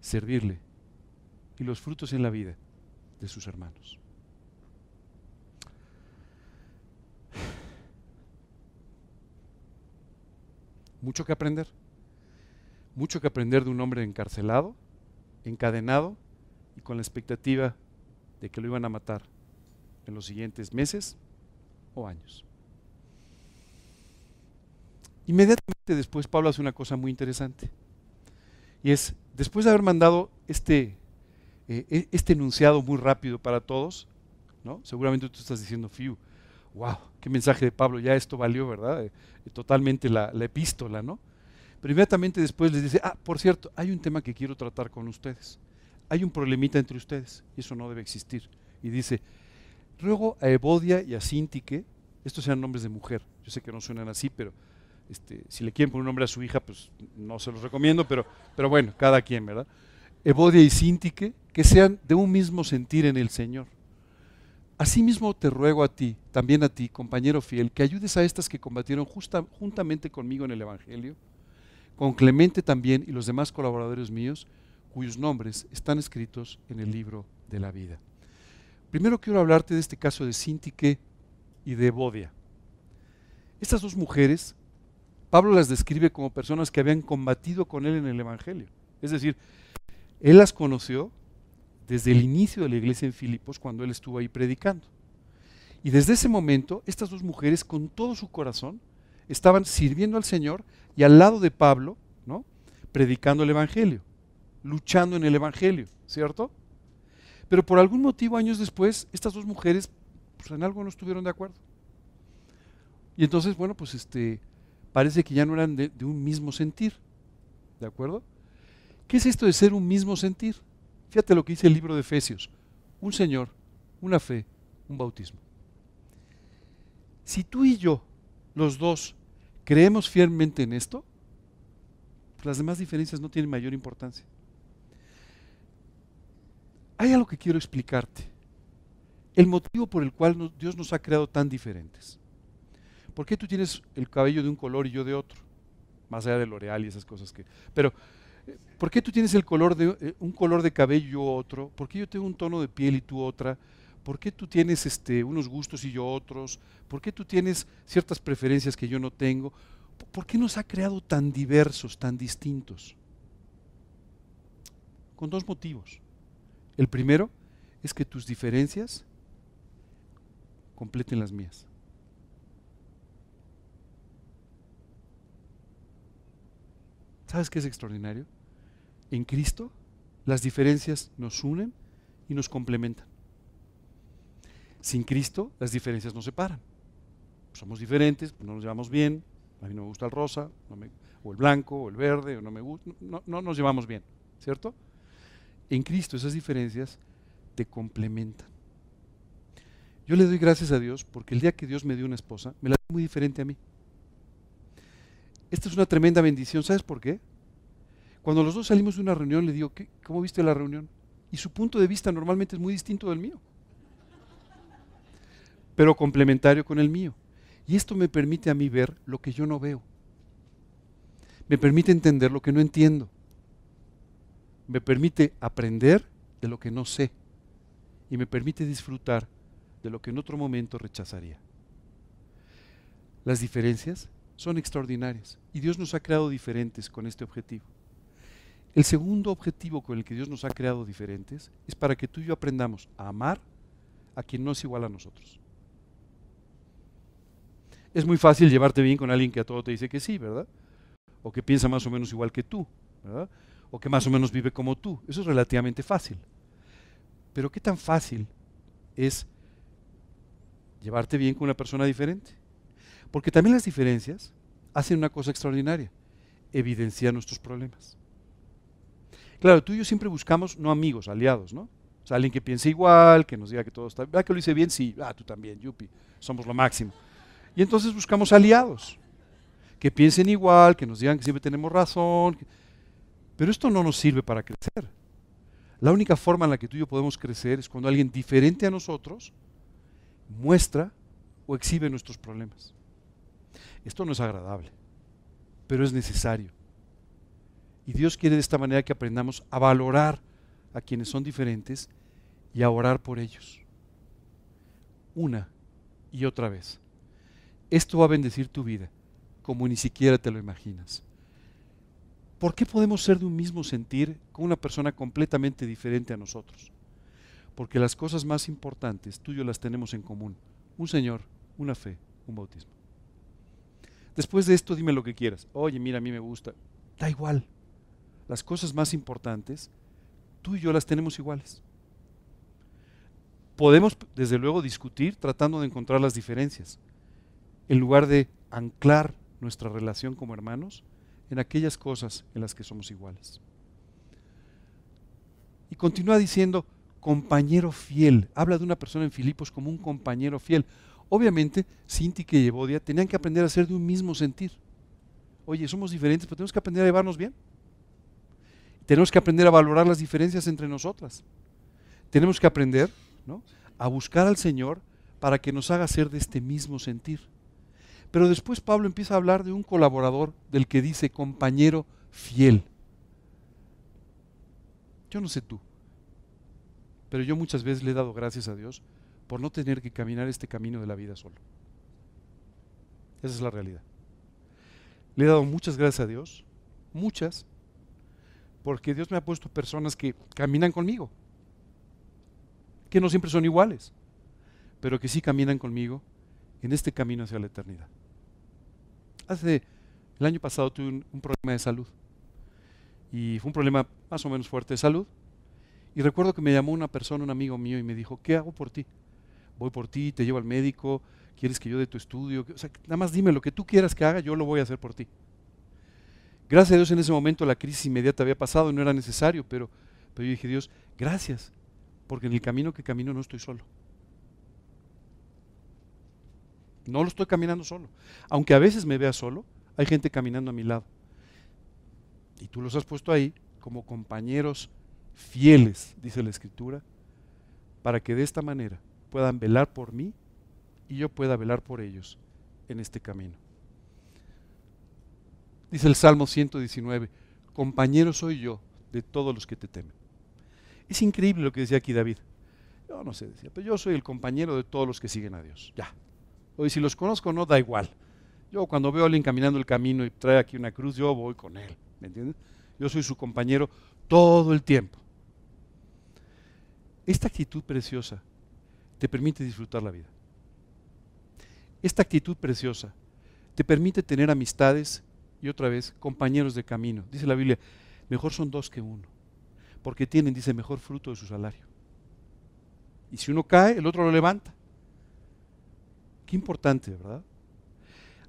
servirle y los frutos en la vida de sus hermanos. Mucho que aprender. Mucho que aprender de un hombre encarcelado, encadenado y con la expectativa de que lo iban a matar en los siguientes meses o años. Inmediatamente después Pablo hace una cosa muy interesante. Y es, después de haber mandado este eh, e, este enunciado muy rápido para todos, ¿no? Seguramente tú estás diciendo, fiu, wow, qué mensaje de Pablo, ya esto valió, ¿verdad? Eh, totalmente la, la, epístola, ¿no? Pero inmediatamente después les dice, ah, por cierto, hay un tema que quiero tratar con ustedes. Hay un problemita entre ustedes, y eso no debe existir. Y dice, ruego a Evodia y a Sintique, estos sean nombres de mujer, yo sé que no suenan así, pero Este, si le quieren poner un nombre a su hija, pues no se los recomiendo, pero, pero bueno, cada quien, ¿verdad? Evodia y Sintique, que sean de un mismo sentir en el Señor. Asimismo te ruego a ti, también a ti, compañero fiel, que ayudes a estas que combatieron juntamente conmigo en el Evangelio, con Clemente también y los demás colaboradores míos, cuyos nombres están escritos en el libro de la vida. Primero quiero hablarte de este caso de Sintique y de Evodia. Estas dos mujeres, Pablo las describe como personas que habían combatido con él en el Evangelio. Es decir, él las conoció desde el inicio de la iglesia en Filipos, cuando él estuvo ahí predicando. Y desde ese momento, estas dos mujeres, con todo su corazón, estaban sirviendo al Señor y al lado de Pablo, ¿no? predicando el Evangelio, luchando en el Evangelio, ¿cierto? Pero por algún motivo, años después, estas dos mujeres pues, en algo no estuvieron de acuerdo. Y entonces, bueno, pues este, parece que ya no eran de, un mismo sentir, ¿de acuerdo? ¿Qué es esto de ser un mismo sentir? Fíjate lo que dice el libro de Efesios. Un Señor, una fe, un bautismo. Si tú y yo, los dos, creemos fielmente en esto, pues las demás diferencias no tienen mayor importancia. Hay algo que quiero explicarte. El motivo por el cual Dios nos ha creado tan diferentes. ¿Por qué tú tienes el cabello de un color y yo de otro? Más allá de L'Oreal y esas cosas que... Pero ¿Por qué tú tienes el color de, eh, un color de cabello y yo otro? ¿Por qué yo tengo un tono de piel y tú otra? ¿Por qué tú tienes este, unos gustos y yo otros? ¿Por qué tú tienes ciertas preferencias que yo no tengo? ¿Por qué nos ha creado tan diversos, tan distintos? Con dos motivos. El primero es que tus diferencias completen las mías. ¿Sabes qué es extraordinario? en Cristo, las diferencias nos unen y nos complementan. Sin Cristo, las diferencias nos separan. Somos diferentes, no nos llevamos bien, a mí no me gusta el rosa, o el blanco, o el verde, o no me gusta, no, no nos llevamos bien, ¿cierto? En Cristo esas diferencias te complementan. Yo le doy gracias a Dios porque el día que Dios me dio una esposa, me la dio muy diferente a mí. Esta es una tremenda bendición, ¿sabes por qué? Cuando los dos salimos de una reunión, le digo, ¿cómo viste la reunión? Y su punto de vista normalmente es muy distinto del mío, pero complementario con el mío. Y esto me permite a mí ver lo que yo no veo. Me permite entender lo que no entiendo. Me permite aprender de lo que no sé. Y me permite disfrutar de lo que en otro momento rechazaría. Las diferencias son extraordinarias y Dios nos ha creado diferentes con este objetivo. El segundo objetivo con el que Dios nos ha creado diferentes es para que tú y yo aprendamos a amar a quien no es igual a nosotros. Es muy fácil llevarte bien con alguien que a todo te dice que sí, ¿verdad? O que piensa más o menos igual que tú, ¿verdad? O que más o menos vive como tú. Eso es relativamente fácil. Pero ¿qué tan fácil es llevarte bien con una persona diferente? Porque también las diferencias hacen una cosa extraordinaria, evidenciar nuestros problemas. Claro, tú y yo siempre buscamos no amigos, aliados, ¿no? O sea, alguien que piense igual, que nos diga que todo está bien. que lo hice bien? Sí. Ah, tú también, yupi. Somos lo máximo. Y entonces buscamos aliados que piensen igual, que nos digan que siempre tenemos razón. Pero esto no nos sirve para crecer. La única forma en la que tú y yo podemos crecer es cuando alguien diferente a nosotros muestra o exhibe nuestros problemas. Esto no es agradable, pero es necesario. Y Dios quiere de esta manera que aprendamos a valorar a quienes son diferentes y a orar por ellos. Una y otra vez. Esto va a bendecir tu vida como ni siquiera te lo imaginas. ¿Por qué podemos ser de un mismo sentir con una persona completamente diferente a nosotros? Porque las cosas más importantes tú y yo las tenemos en común. Un Señor, una fe, un bautismo. Después de esto dime lo que quieras. Oye, mira, a mí me gusta. Da igual las cosas más importantes, tú y yo las tenemos iguales. Podemos, desde luego, discutir tratando de encontrar las diferencias, en lugar de anclar nuestra relación como hermanos en aquellas cosas en las que somos iguales. Y continúa diciendo, compañero fiel. Habla de una persona en Filipos como un compañero fiel. Obviamente, Sinti y Evodia tenían que aprender a ser de un mismo sentir. Oye, somos diferentes, pero tenemos que aprender a llevarnos bien. Tenemos que aprender a valorar las diferencias entre nosotras. Tenemos que aprender a buscar al Señor para que nos haga ser de este mismo sentir. Pero después Pablo empieza a hablar de un colaborador del que dice compañero fiel. Yo no sé tú, pero yo muchas veces le he dado gracias a Dios por no tener que caminar este camino de la vida solo. Esa es la realidad. Le he dado muchas gracias a Dios, muchas, porque Dios me ha puesto personas que caminan conmigo, que no siempre son iguales, pero que sí caminan conmigo en este camino hacia la eternidad. Hace el año pasado tuve un, problema de salud y fue un problema más o menos fuerte de salud. Y recuerdo que me llamó una persona, un amigo mío, y me dijo, ¿qué hago por ti? Voy por ti, te llevo al médico, quieres que yo dé tu estudio, o sea, nada más dime lo que tú quieras que haga, yo lo voy a hacer por ti. Gracias a Dios en ese momento la crisis inmediata había pasado, no era necesario, pero, pero yo dije, Dios, gracias, porque en el camino que camino no estoy solo. No lo estoy caminando solo. Aunque a veces me vea solo, hay gente caminando a mi lado. Y tú los has puesto ahí como compañeros fieles, dice la Escritura, para que de esta manera puedan velar por mí y yo pueda velar por ellos en este camino. Dice el Salmo 119, compañero soy yo de todos los que te temen. Es increíble lo que decía aquí David. Yo no sé, decía, pero yo soy el compañero de todos los que siguen a Dios. Ya, Oye, si los conozco no, da igual. Yo cuando veo a alguien caminando el camino y trae aquí una cruz, yo voy con él. ¿Me entiendes? Yo soy su compañero todo el tiempo. Esta actitud preciosa te permite disfrutar la vida. Esta actitud preciosa te permite tener amistades y otra vez compañeros de camino. Dice la Biblia, mejor son dos que uno, porque tienen, dice, mejor fruto de su salario. Y si uno cae, el otro lo levanta. Qué importante, ¿verdad?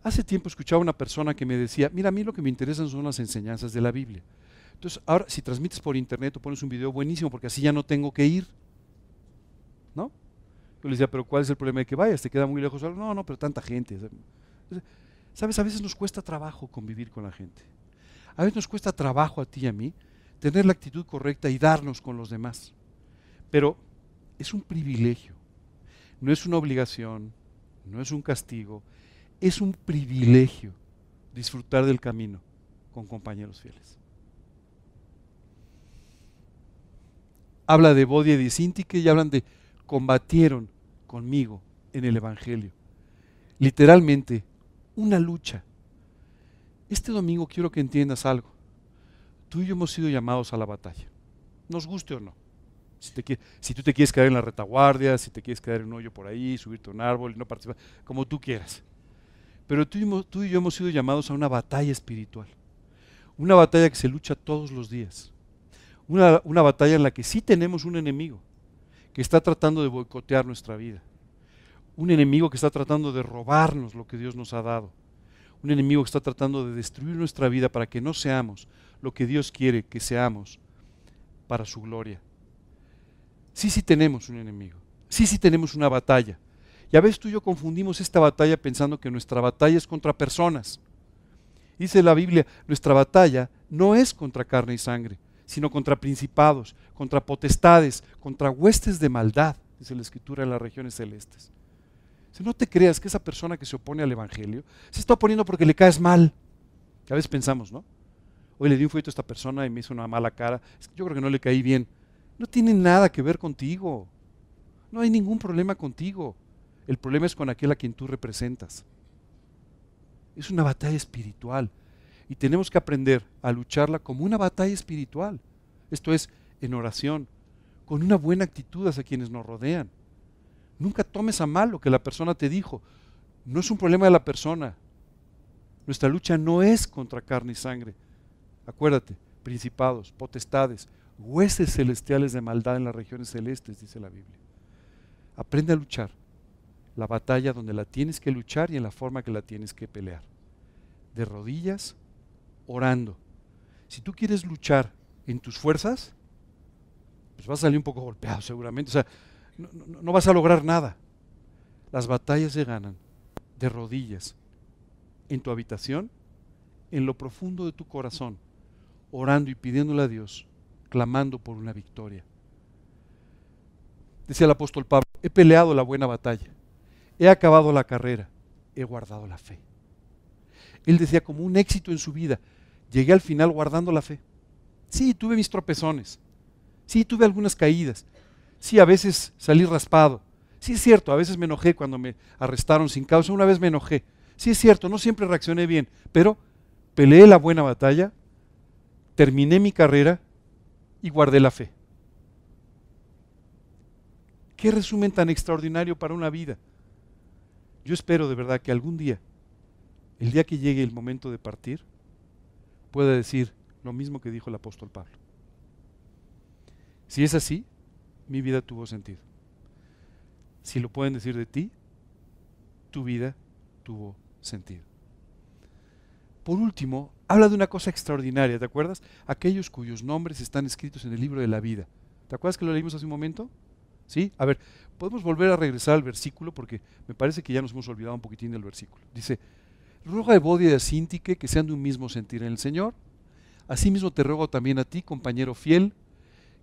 Hace tiempo escuchaba a una persona que me decía, mira, a mí lo que me interesan son las enseñanzas de la Biblia. Entonces, ahora, si transmites por internet o pones un video, buenísimo, porque así ya no tengo que ir. ¿No? Yo le decía, pero ¿cuál es el problema de que vayas? ¿Te queda muy lejos? No, no, pero tanta gente. ¿Sabes? A veces nos cuesta trabajo convivir con la gente. A veces nos cuesta trabajo a ti y a mí tener la actitud correcta y darnos con los demás. Pero es un privilegio, no es una obligación, no es un castigo, es un privilegio disfrutar del camino con compañeros fieles. Habla de Bodia y de Sintique y hablan de combatieron conmigo en el Evangelio. Literalmente, una lucha. Este domingo quiero que entiendas algo. Tú y yo hemos sido llamados a la batalla, nos guste o no. Si, tú te quieres quedar en la retaguardia, si te quieres quedar en un hoyo por ahí, subirte a un árbol y no participar, como tú quieras. Pero tú y, yo hemos sido llamados a una batalla espiritual. Una batalla que se lucha todos los días. Una batalla en la que sí tenemos un enemigo que está tratando de boicotear nuestra vida. Un enemigo que está tratando de robarnos lo que Dios nos ha dado. Un enemigo que está tratando de destruir nuestra vida para que no seamos lo que Dios quiere que seamos para su gloria. Sí, sí tenemos un enemigo. Sí, sí tenemos una batalla. Y a veces tú y yo confundimos esta batalla pensando que nuestra batalla es contra personas. Dice la Biblia, nuestra batalla no es contra carne y sangre, sino contra principados, contra potestades, contra huestes de maldad, dice la Escritura en las regiones celestes. Si no te creas que esa persona que se opone al Evangelio se está oponiendo porque le caes mal. A veces pensamos, ¿no? Hoy le di un fuito a esta persona y me hizo una mala cara. Yo creo que no le caí bien. No tiene nada que ver contigo. No hay ningún problema contigo. El problema es con aquel a quien tú representas. Es una batalla espiritual. Y tenemos que aprender a lucharla como una batalla espiritual. Esto es, en oración, con una buena actitud hacia quienes nos rodean. Nunca tomes a mal lo que la persona te dijo. No es un problema de la persona. Nuestra lucha no es contra carne y sangre. Acuérdate, principados, potestades, huestes celestiales de maldad en las regiones celestes, dice la Biblia. Aprende a luchar la batalla donde la tienes que luchar y en la forma que la tienes que pelear. De rodillas, orando. Si tú quieres luchar en tus fuerzas, pues vas a salir un poco golpeado seguramente. O sea, no, no vas a lograr nada. Las batallas se ganan de rodillas en tu habitación en lo profundo de tu corazón, orando y pidiéndole a Dios, clamando por una victoria. Decía el apóstol Pablo, he peleado la buena batalla, he acabado la carrera, he guardado la fe. Él decía como un éxito en su vida, llegué al final guardando la fe. Sí, tuve mis tropezones, sí, tuve algunas caídas, sí, a veces salí raspado, sí es cierto, a veces me enojé cuando me arrestaron sin causa, una vez me enojé, sí es cierto, no siempre reaccioné bien, pero peleé la buena batalla, terminé mi carrera y guardé la fe. Qué resumen tan extraordinario para una vida. Yo espero de verdad que algún día, el día que llegue el momento de partir, pueda decir lo mismo que dijo el apóstol Pablo. Si es así, mi vida tuvo sentido. Si lo pueden decir de ti, tu vida tuvo sentido. Por último, habla de una cosa extraordinaria, ¿te acuerdas? Aquellos cuyos nombres están escritos en el libro de la vida. ¿Te acuerdas que lo leímos hace un momento? ¿Sí? A ver, podemos volver a regresar al versículo porque me parece que ya nos hemos olvidado un poquitín del versículo. Dice, ruega de Bodia y de Sintique que sean de un mismo sentir en el Señor. Asimismo te ruego también a ti, compañero fiel,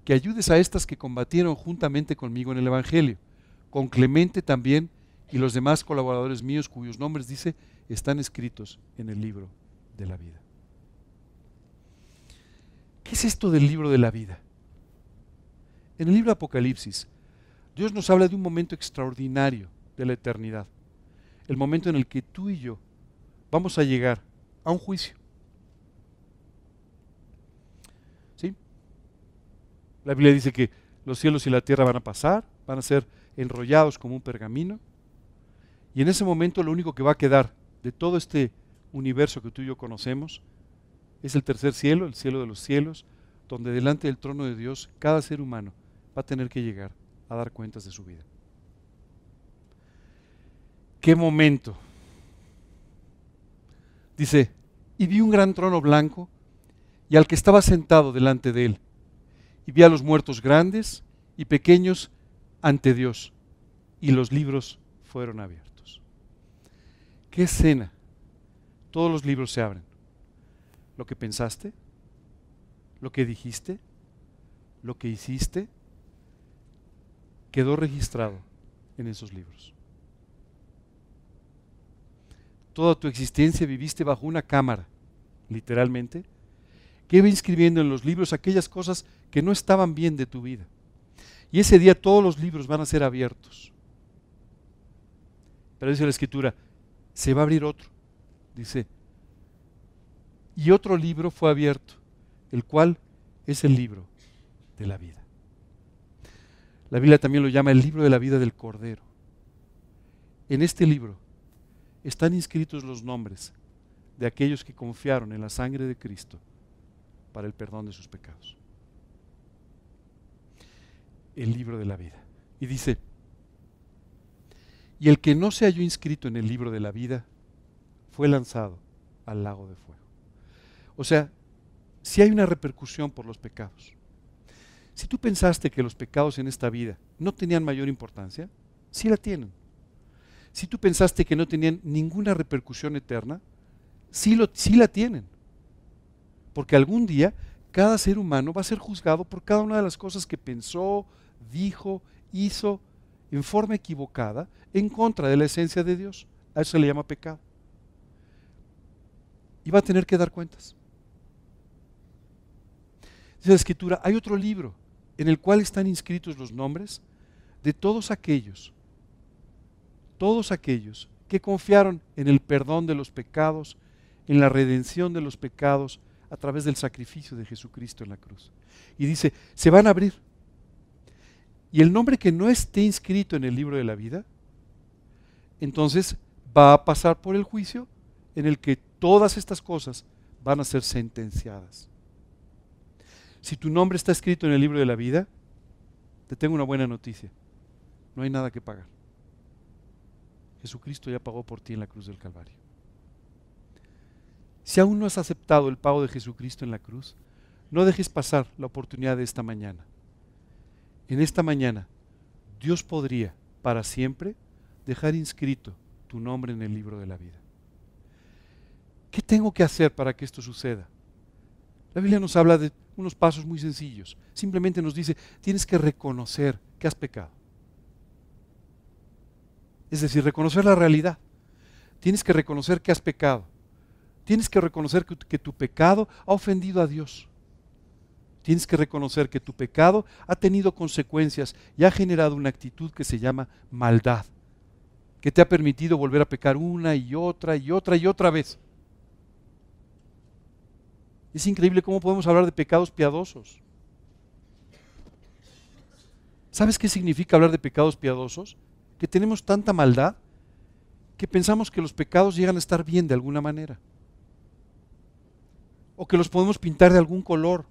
que ayudes a estas que combatieron juntamente conmigo en el Evangelio, con Clemente también y los demás colaboradores míos cuyos nombres, dice, están escritos en el libro de la vida. ¿Qué es esto del libro de la vida? En el libro de Apocalipsis, Dios nos habla de un momento extraordinario de la eternidad, el momento en el que tú y yo vamos a llegar a un juicio. ¿Sí? La Biblia dice que los cielos y la tierra van a pasar, van a ser enrollados como un pergamino, y en ese momento lo único que va a quedar de todo este universo que tú y yo conocemos, es el tercer cielo, el cielo de los cielos, donde delante del trono de Dios cada ser humano va a tener que llegar a dar cuentas de su vida. ¿Qué momento? Dice, y vi un gran trono blanco y al que estaba sentado delante de él, y vi a los muertos grandes y pequeños ante Dios, y los libros fueron abiertos. ¿Qué escena? Todos los libros se abren. Lo que pensaste, lo que dijiste, lo que hiciste, quedó registrado en esos libros. Toda tu existencia viviste bajo una cámara, literalmente, que iba inscribiendo en los libros aquellas cosas que no estaban bien de tu vida. Y ese día todos los libros van a ser abiertos. Pero dice la escritura, se va a abrir otro dice, y otro libro fue abierto, el cual es el libro de la vida. La Biblia también lo llama el libro de la vida del Cordero. En este libro están inscritos los nombres de aquellos que confiaron en la sangre de Cristo para el perdón de sus pecados. El libro de la vida. Y dice, y el que no se halló inscrito en el libro de la vida fue lanzado al lago de fuego. O sea, si hay una repercusión por los pecados. Si tú pensaste que los pecados en esta vida no tenían mayor importancia, sí la tienen. Si tú pensaste que no tenían ninguna repercusión eterna, sí, lo, sí la tienen. Porque algún día cada ser humano va a ser juzgado por cada una de las cosas que pensó, dijo, hizo en forma equivocada en contra de la esencia de Dios. A eso se le llama pecado y va a tener que dar cuentas. Dice la escritura, hay otro libro en el cual están inscritos los nombres de todos aquellos, todos aquellos que confiaron en el perdón de los pecados, en la redención de los pecados a través del sacrificio de Jesucristo en la cruz. Y dice, se van a abrir. Y el nombre que no esté inscrito en el libro de la vida, entonces va a pasar por el juicio en el que todas estas cosas van a ser sentenciadas. Si tu nombre está escrito en el libro de la vida, te tengo una buena noticia. No hay nada que pagar. Jesucristo ya pagó por ti en la cruz del Calvario. Si aún no has aceptado el pago de Jesucristo en la cruz, no dejes pasar la oportunidad de esta mañana. En esta mañana, Dios podría para siempre dejar inscrito tu nombre en el libro de la vida. ¿Qué tengo que hacer para que esto suceda? La Biblia nos habla de unos pasos muy sencillos. Simplemente nos dice, tienes que reconocer que has pecado. Es decir, reconocer la realidad. Tienes que reconocer que has pecado. Tienes que reconocer que, tu pecado ha ofendido a Dios. Tienes que reconocer que tu pecado ha tenido consecuencias y ha generado una actitud que se llama maldad, que te ha permitido volver a pecar una y otra y otra y otra vez. Es increíble cómo podemos hablar de pecados piadosos. ¿Sabes qué significa hablar de pecados piadosos? Que tenemos tanta maldad que pensamos que los pecados llegan a estar bien de alguna manera. O que los podemos pintar de algún color.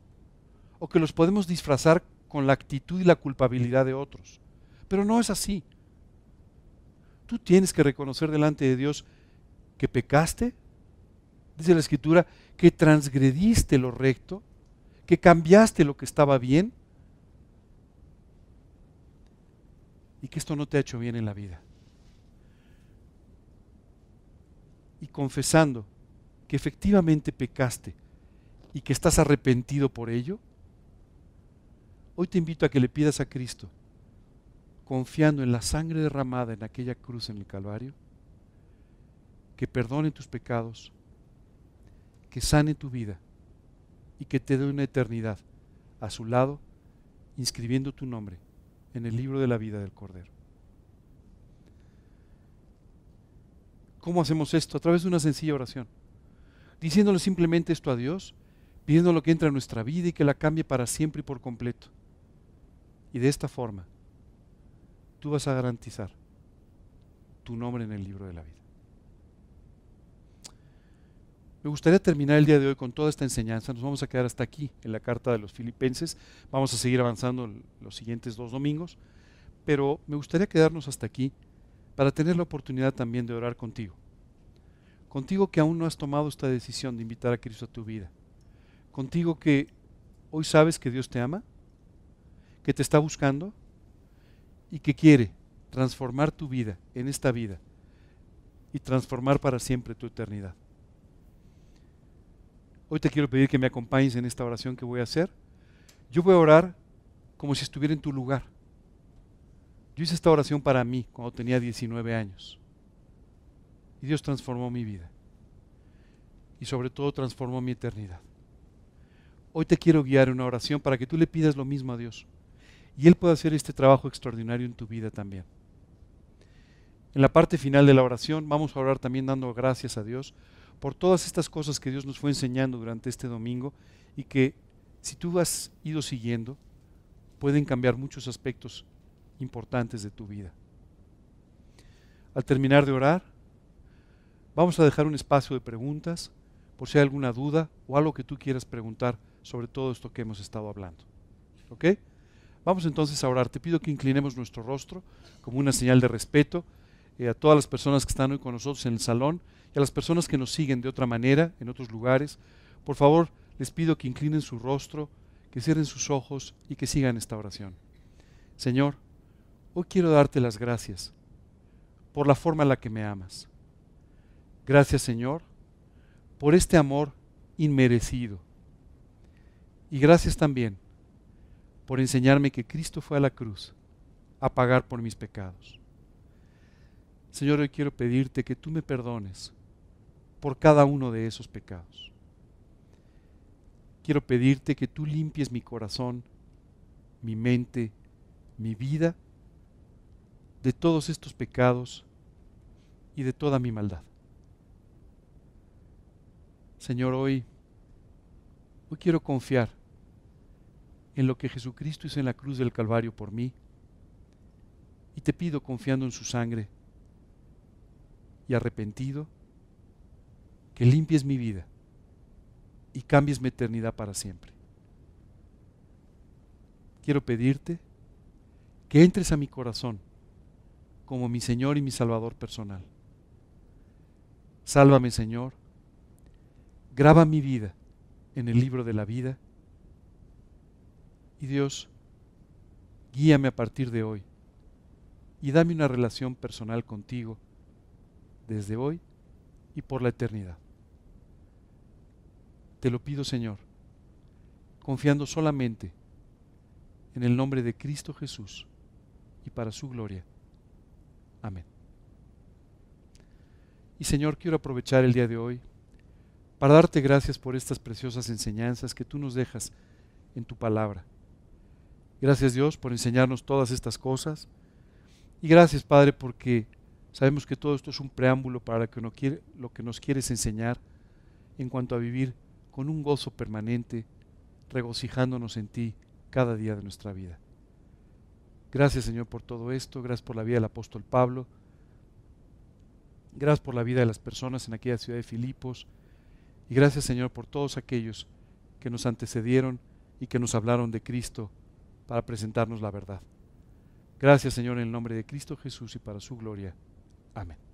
O que los podemos disfrazar con la actitud y la culpabilidad de otros. Pero no es así. Tú tienes que reconocer delante de Dios que pecaste, dice la Escritura, que transgrediste lo recto, que cambiaste lo que estaba bien y que esto no te ha hecho bien en la vida. Y confesando que efectivamente pecaste y que estás arrepentido por ello, hoy te invito a que le pidas a Cristo, confiando en la sangre derramada en aquella cruz en el Calvario, que perdone tus pecados, que sane tu vida y que te dé una eternidad a su lado, inscribiendo tu nombre en el libro de la vida del Cordero. ¿Cómo hacemos esto? A través de una sencilla oración. Diciéndole simplemente esto a Dios, pidiéndolo que entre en nuestra vida y que la cambie para siempre y por completo. Y de esta forma, tú vas a garantizar tu nombre en el libro de la vida. Me gustaría terminar el día de hoy con toda esta enseñanza. Nos vamos a quedar hasta aquí en la carta de los filipenses. Vamos a seguir avanzando los siguientes dos domingos. Pero me gustaría quedarnos hasta aquí para tener la oportunidad también de orar contigo. Contigo que aún no has tomado esta decisión de invitar a Cristo a tu vida. Contigo que hoy sabes que Dios te ama, que te está buscando y que quiere transformar tu vida en esta vida y transformar para siempre tu eternidad. Hoy te quiero pedir que me acompañes en esta oración que voy a hacer. Yo voy a orar como si estuviera en tu lugar. Yo hice esta oración para mí cuando tenía 19 años. Y Dios transformó mi vida. Y sobre todo transformó mi eternidad. Hoy te quiero guiar en una oración para que tú le pidas lo mismo a Dios. Y Él pueda hacer este trabajo extraordinario en tu vida también. En la parte final de la oración vamos a orar también dando gracias a Dios por todas estas cosas que Dios nos fue enseñando durante este domingo y que si tú has ido siguiendo, pueden cambiar muchos aspectos importantes de tu vida. Al terminar de orar, vamos a dejar un espacio de preguntas por si hay alguna duda o algo que tú quieras preguntar sobre todo esto que hemos estado hablando. ¿Ok? Vamos entonces a orar. Te pido que inclinemos nuestro rostro como una señal de respeto eh, a todas las personas que están hoy con nosotros en el salón y a las personas que nos siguen de otra manera, en otros lugares, por favor, les pido que inclinen su rostro, que cierren sus ojos y que sigan esta oración. Señor, hoy quiero darte las gracias por la forma en la que me amas. Gracias, Señor, por este amor inmerecido. Y gracias también por enseñarme que Cristo fue a la cruz a pagar por mis pecados. Señor, hoy quiero pedirte que tú me perdones por cada uno de esos pecados. Quiero pedirte que tú limpies mi corazón, mi mente, mi vida de todos estos pecados y de toda mi maldad. Señor, hoy, hoy quiero confiar en lo que Jesucristo hizo en la cruz del Calvario por mí y te pido confiando en su sangre y arrepentido, que limpies mi vida y cambies mi eternidad para siempre. Quiero pedirte que entres a mi corazón como mi Señor y mi Salvador personal. Sálvame, Señor. Graba mi vida en el libro de la vida. Y Dios, guíame a partir de hoy y dame una relación personal contigo desde hoy y por la eternidad. Te lo pido, Señor, confiando solamente en el nombre de Cristo Jesús y para su gloria. Amén. Y Señor, quiero aprovechar el día de hoy para darte gracias por estas preciosas enseñanzas que tú nos dejas en tu palabra. Gracias Dios por enseñarnos todas estas cosas. Y gracias Padre porque sabemos que todo esto es un preámbulo para lo que, nos quieres enseñar en cuanto a vivir con un gozo permanente, regocijándonos en ti cada día de nuestra vida. Gracias Señor por todo esto, gracias por la vida del apóstol Pablo, gracias por la vida de las personas en aquella ciudad de Filipos y gracias Señor por todos aquellos que nos antecedieron y que nos hablaron de Cristo para presentarnos la verdad. Gracias Señor en el nombre de Cristo Jesús y para su gloria. Amén.